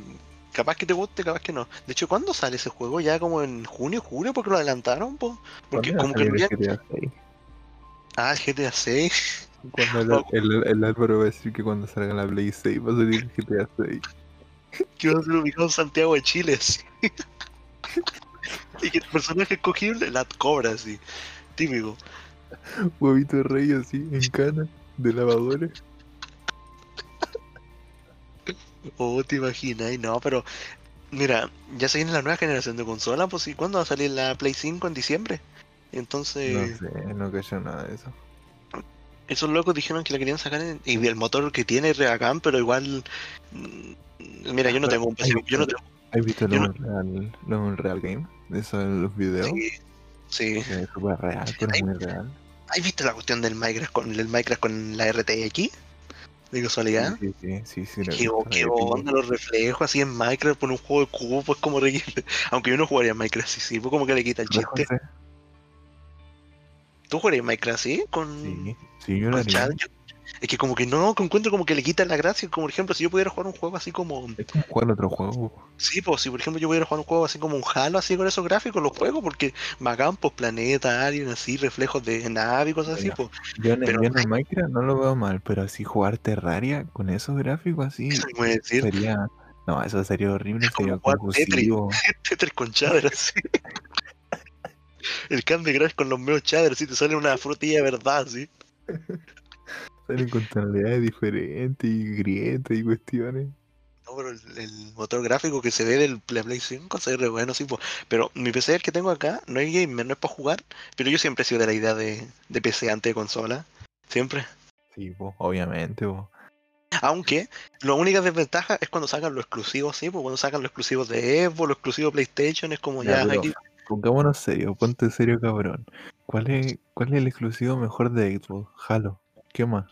Capaz que te guste, capaz que no. De hecho, ¿cuándo sale ese juego? Ya como en junio, julio, porque lo adelantaron, po. Porque ¿Cuándo como va que el GTA 6? Ah, el GTA 6. Cuando el, el, el Álvaro va a decir que cuando salga la Play 6 va a salir el GTA 6. que va a ser ubicado en Santiago de Chile. así. y que el personaje escogible, la cobra, así. Típico. Huevito de rey así, en cana, de lavadores. Oh, te imaginas, y no, pero. Mira, ya se viene la nueva generación de consola, pues, ¿y cuándo va a salir la Play 5 en diciembre? Entonces, No sé, no cacho nada de eso. Esos locos dijeron que la querían sacar en- y el motor que tiene es bacán, pero igual. mm, Mira, yo no tengo un PC, yo no tengo. ¿Has visto los no- Unreal, los Unreal Game? De eso en los videos. Sí, sí. Es súper real, pero es muy real. ¿Has visto la cuestión del Minecraft con el Minecraft con la RTX? De casualidad. Sí, sí, sí, sí, Qué, onda los reflejos así en Minecraft por un juego de cubo, pues como Aunque yo no jugaría en Minecraft así, sí, pues como que le quita el ¿Verdad, chiste. ¿Tú jugarías Minecraft así? Con, Sí, sí, yo lo haría. Es que como que no, que encuentro como que le quita la gracia. Como por ejemplo, si yo pudiera jugar un juego así como. Es como jugar otro juego. Sí, pues si por ejemplo yo pudiera jugar un juego así como un Halo, así con esos gráficos, los juegos, porque bacán, pues planeta, alien, así, reflejos de nave y cosas así, pues. Yo en, Pero yo en el Minecraft no lo veo mal, pero así jugar Terraria con esos gráficos así Eso decir. sería. No, eso sería horrible, Es como sería jugar Tetris. Tetris con chadder así. El Candy Crush con los meos chadder, así te sale una frutilla de verdad, así. Salen con tonalidades diferentes y grietas y cuestiones. No, pero el, el motor gráfico que se ve del Play Play 5 se ve re bueno, sí, po. Pero mi PC el que tengo acá no es gamer, no es para jugar, pero yo siempre he sido de la idea de, de PC antes de consola. Siempre. Sí, po, obviamente, po. Aunque la única desventaja es cuando sacan los exclusivos, sí, pues cuando sacan los exclusivos de Evo, los exclusivos PlayStation, es como Ya, ya, pero aquí. Pongámonos serio, ponte serio, cabrón. ¿Cuál es, cuál es el exclusivo mejor de Xbox? Halo. ¿Qué más?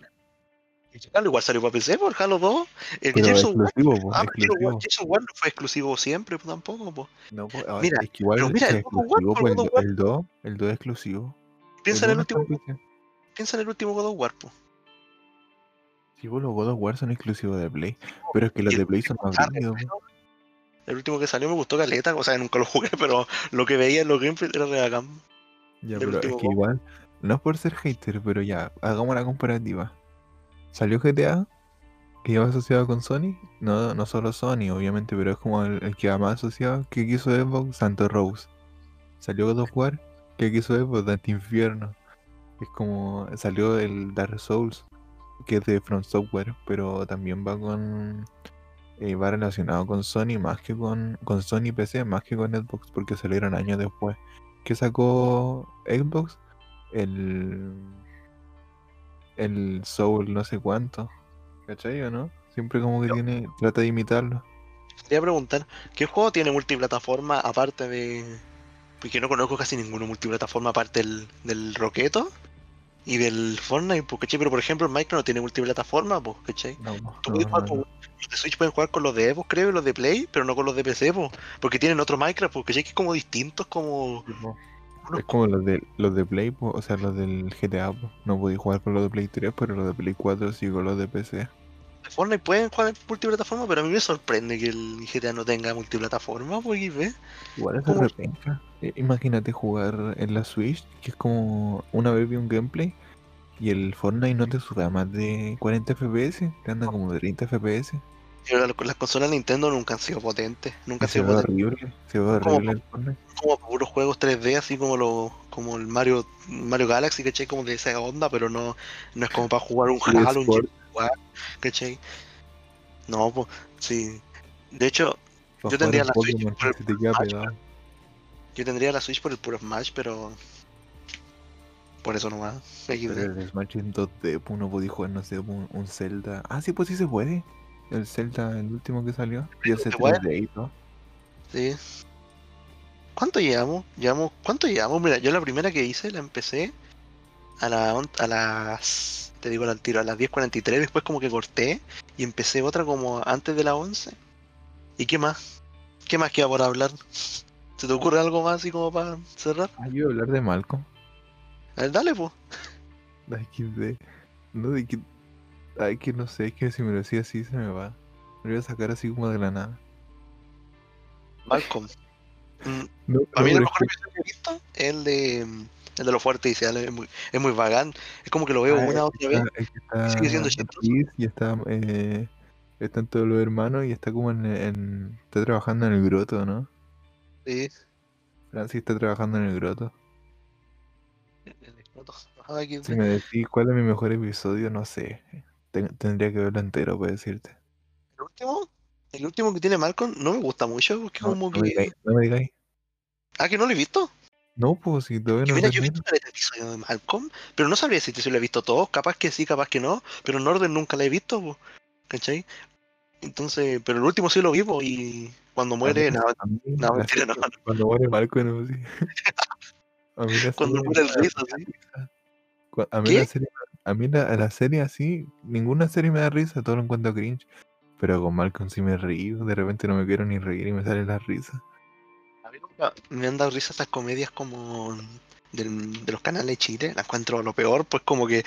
Halo igual salió para PC por Halo 2. El Pero War. po, Ah, exclusivo. War no fue exclusivo siempre, pues tampoco, pues. No, po, ah, Mira, es que igual pero mira, el War, exclusivo, po, el, el 2, el 2 es exclusivo. Piensa en el último, PC. piensa en el último God of War, pues. Sí, po, los God of War son exclusivos de Play. Pero es que los de Play son más po. El último que salió me gustó caleta, o sea, nunca lo jugué, pero lo que veía en los gameplays era re bacán. Ya, pero es que igual, no es por ser hater, pero ya, hagamos una comparativa. Salió GTA, que iba asociado con Sony, no, no solo Sony, obviamente, pero es como el, el que va más asociado, que quiso Xbox, Santo Rose. Salió God of War, que quiso Xbox, Dante Infierno. Es como, salió el Dark Souls, que es de From Software, pero también va con... eh, va relacionado con Sony más que con, con Sony PC, más que con Xbox, porque salieron años después que sacó Xbox, el el Soul no sé cuánto, ¿cachai o no? Siempre como que tiene, trata de imitarlo. Quería preguntar, ¿qué juego tiene multiplataforma aparte de. Porque no conozco casi ninguno multiplataforma aparte del, del Roqueto y del Fortnite, pues, ¿cachai? Pero por ejemplo, el Minecraft no tiene multiplataforma, pues, ¿cachai? No, no, Tú puedes jugar con- los de Switch pueden jugar con los de Xbox, creo, y los de Play, pero no con los de PC, pues, porque tienen otro Minecraft, porque ¿cachai? Que es como distintos, como. Es como los de los de Play, po, o sea, los del GTA, po. no podía jugar con los de Play 3, pero los de Play 4 sí con los de PC. De Fortnite pueden jugar en multiplataforma, pero a mí me sorprende que el GTA no tenga multiplataforma, pues, ¿ves? Igual es repenca. Eh, Imagínate jugar en la Switch, que es como una vez vi un gameplay y el Fortnite no te sube a más de 40 FPS, te anda como de 30 FPS. Las consolas Nintendo nunca han sido potentes, nunca han se sido potentes. horrible, se ve horrible el Fortnite. como puros juegos 3D, así como lo, como el Mario, Mario Galaxy, ¿cachai? Como de esa onda, pero no, no es como para jugar un Halo, un Gears, ¿cachai? No, pues, sí. De hecho, Yo jugar tendría la Switch por el queda Smash, pegado. yo tendría la Switch por el puro Smash, pero... Por eso nomás. Pero el Smash en 2D, pues no podía jugar, no sé, un, un Zelda. Ah, sí, pues sí se puede. El Zelda, el último que salió. Y ese ¿Se puede? 3D y todo. Sí. ¿Cuánto llevamos? Llevamos, ¿cuánto llevamos? Mira, yo la primera que hice la empecé a, la, a las, te digo al tiro, a las 10.43, después como que corté y empecé otra como antes de las 11. ¿Y qué más? ¿Qué más queda por hablar? ¿Se te ocurre algo más así como para cerrar? Ah, yo iba a hablar de Malcolm. A ver, dale, pues. Ay, que de. No, de que. Ay, que no sé, es que si me lo decía así se me va. Me lo voy a sacar así como de la nada. Malcolm. Mm, No, a mí no, el mejor que he visto es el de, mm, el de los fuertes iniciales. Es muy, es muy vagán. Es como que lo veo Ah, una otra que vez. está- es que está sigue siendo chistoso. Chris y está. Eh, están todos los hermanos y está como en, en- Está trabajando en el groto, ¿no? Sí. Francis está trabajando en el groto. El aquí Si me decís cuál es mi mejor episodio, no sé. Ten- tendría que verlo entero para decirte. El último, el último que tiene Malcolm no me gusta mucho porque No, como no me que. digáis. No me digáis. Ah, que no lo he visto. No, pues si todavía no mira, yo he visto el episodio de Malcolm, pero no sabría si lo he visto todo. Capaz que sí, capaz que no. Pero en orden nunca lo he visto, po, ¿cachai? Entonces, pero el último sí lo vi, po, y cuando muere, no, no, la mentira, no, Cuando muere Malcolm, no, sí. A mí la cuando muere el mucha así. A mí ¿Qué? la serie a mí la, la serie así, ninguna serie me da risa, todo lo encuentro cringe. Pero con Malcolm sí me río, de repente no me quiero ni reír y me sale la risa. A mí nunca me han dado risa estas comedias como del- de los canales de Chile. La encuentro lo peor, pues como que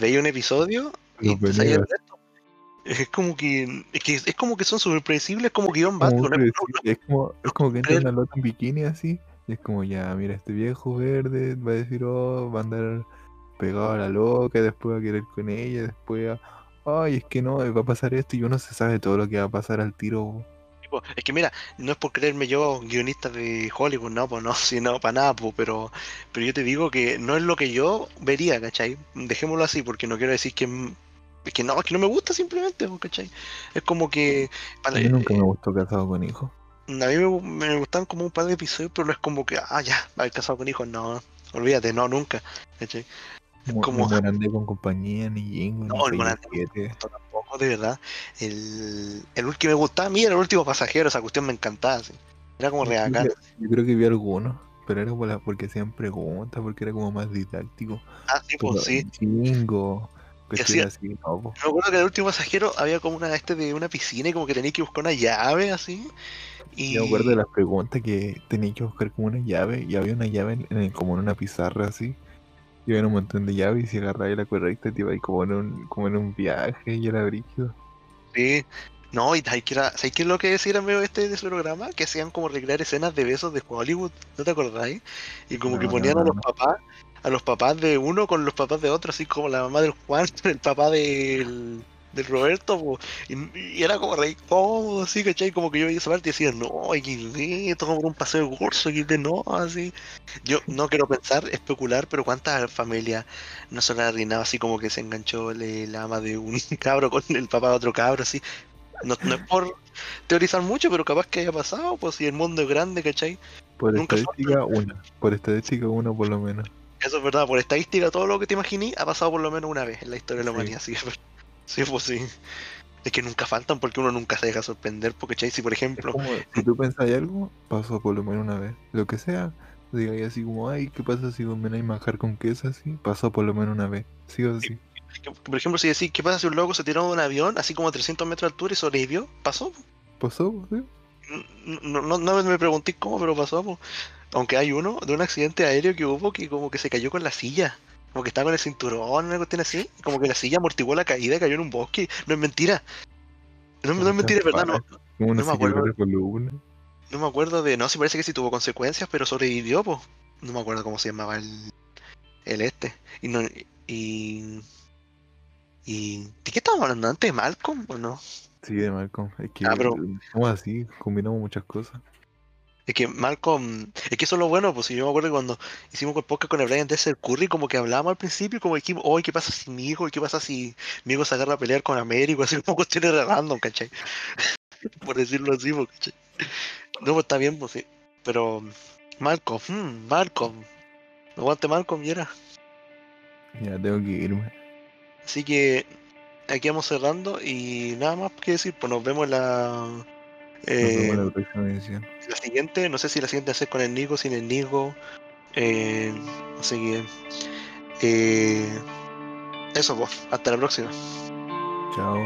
veía un episodio y el. Es como que es, que, es como que son súper predecibles, como guion básico. muy no es- es como, es como que entra una lota en bikini así, y es como ya, mira, este viejo verde va a decir, oh, va a andar pegado a la loca, después va a querer con ella, después, ay, es que no, va a pasar esto, y uno se sabe todo lo que va a pasar al tiro. Es que mira, no es por creerme yo guionista de Hollywood, no, pues no, si no, para nada, pues, pero, pero yo te digo que no es lo que yo vería, ¿cachai? Dejémoslo así, porque no quiero decir que, que no, que no me gusta simplemente, pues, ¿cachai? Es como que A vale, mí nunca eh, me gustó casado con hijos. a mí me, me gustan como un par de episodios, pero no es como que, ah, ya, va a haber casado con hijos, no, olvídate, no, nunca, ¿cachai? Como, Morandé con compañía, ni Jingo, No, el ni Morandé. 7. esto tampoco, de verdad. El, el último que me gustaba a mí era el último pasajero, esa cuestión me encantaba, así. Era como Yo re creo bacán. que- Yo creo que vi algunos, pero era por la- porque hacían preguntas, porque era como más didáctico. Ah, sí, pues sí. Jingo, hacía- así, no, po. Me acuerdo que en el último pasajero había como una este de una piscina y como que tenía que buscar una llave así. Y Yo me acuerdo de las preguntas que tenía que buscar como una llave y había una llave en, en el- como en una pizarra así. Y había un montón de llaves y si agarraba la correcta te como en un, como en un viaje y era brígido. sí. No, y hay que era, ¿sabes qué es lo que decían medio este de ese programa? Que hacían como recrear escenas de besos de Hollywood, ¿no te acordáis? Y como que ponían no, a los papás, a los papás de uno con los papás de otro, así como la mamá del Juan, el papá del, del Roberto, po, y, y era como re incómodo, así, ¿cachai? Como que yo veía esa parte y decía, no, XD, todo por un paseo de curso, XD, no, así. Yo no quiero pensar, especular, pero cuántas familias no se le ha arruinado así como que se enganchó la ama de un cabro con el papá de otro cabro, así. No, no es por teorizar mucho, pero capaz que haya pasado, pues si el mundo es grande, ¿cachai? Por Nunca estadística, una. Por estadística, una por lo menos. Eso es verdad, por estadística, todo lo que te imaginé ha pasado por lo menos una vez en la historia de la Sí. humanidad, sí, es verdad. Sí, pues sí. Es que nunca faltan porque uno nunca se deja sorprender, porque. Si por ejemplo, como, si tú pensás algo, pasó por lo menos una vez. Lo que sea, digáis así como, ay, ¿qué pasa si combináis manjar con queso así? Pasó por lo menos una vez. Sí o sí. por ejemplo, si decís, ¿qué pasa si un loco se tiró de un avión así como a 300 metros de altura y sobrevivió? ¿Pasó? Pasó, sí. No, no, no me pregunté cómo, pero pasó. po. Aunque hay uno de un accidente aéreo que hubo que como que se cayó con la silla. Como que estaba con el cinturón, una cuestión así. Como que la silla amortiguó la caída y cayó en un bosque. No es mentira. No, no es mentira, es verdad. No, Como una no me acuerdo. la columna. no me acuerdo de. No, sí parece que sí tuvo consecuencias, pero sobrevivió, pues. No me acuerdo cómo se llamaba el, el este. Y no. Y. Y. ¿De qué estábamos hablando antes? ¿Malcolm o no? Sí, de Malcolm. Es que, Ah, pero- así, combinamos muchas cosas. Es que Malcolm, es que eso es lo bueno, pues si yo me acuerdo que cuando hicimos el podcast con el Brian Desser Curry, como que hablábamos al principio, como dijimos, oye, ¿qué pasa si mi hijo, qué pasa si mi hijo se agarra a pelear con Américo? Así como cuestiones random, ¿cachai? Por decirlo así, pues, ¿cachai? No, pues está bien, pues sí. Pero Malcolm, hmm, Malcolm. Aguante Malcolm y era. Ya tengo que irme. Así que aquí vamos cerrando y nada más que decir, pues nos vemos en la, eh, la siguiente. No sé si la siguiente ser con el Nico, sin el Nico. Eh, así que. Eh, eso, pues. Hasta la próxima. Chao.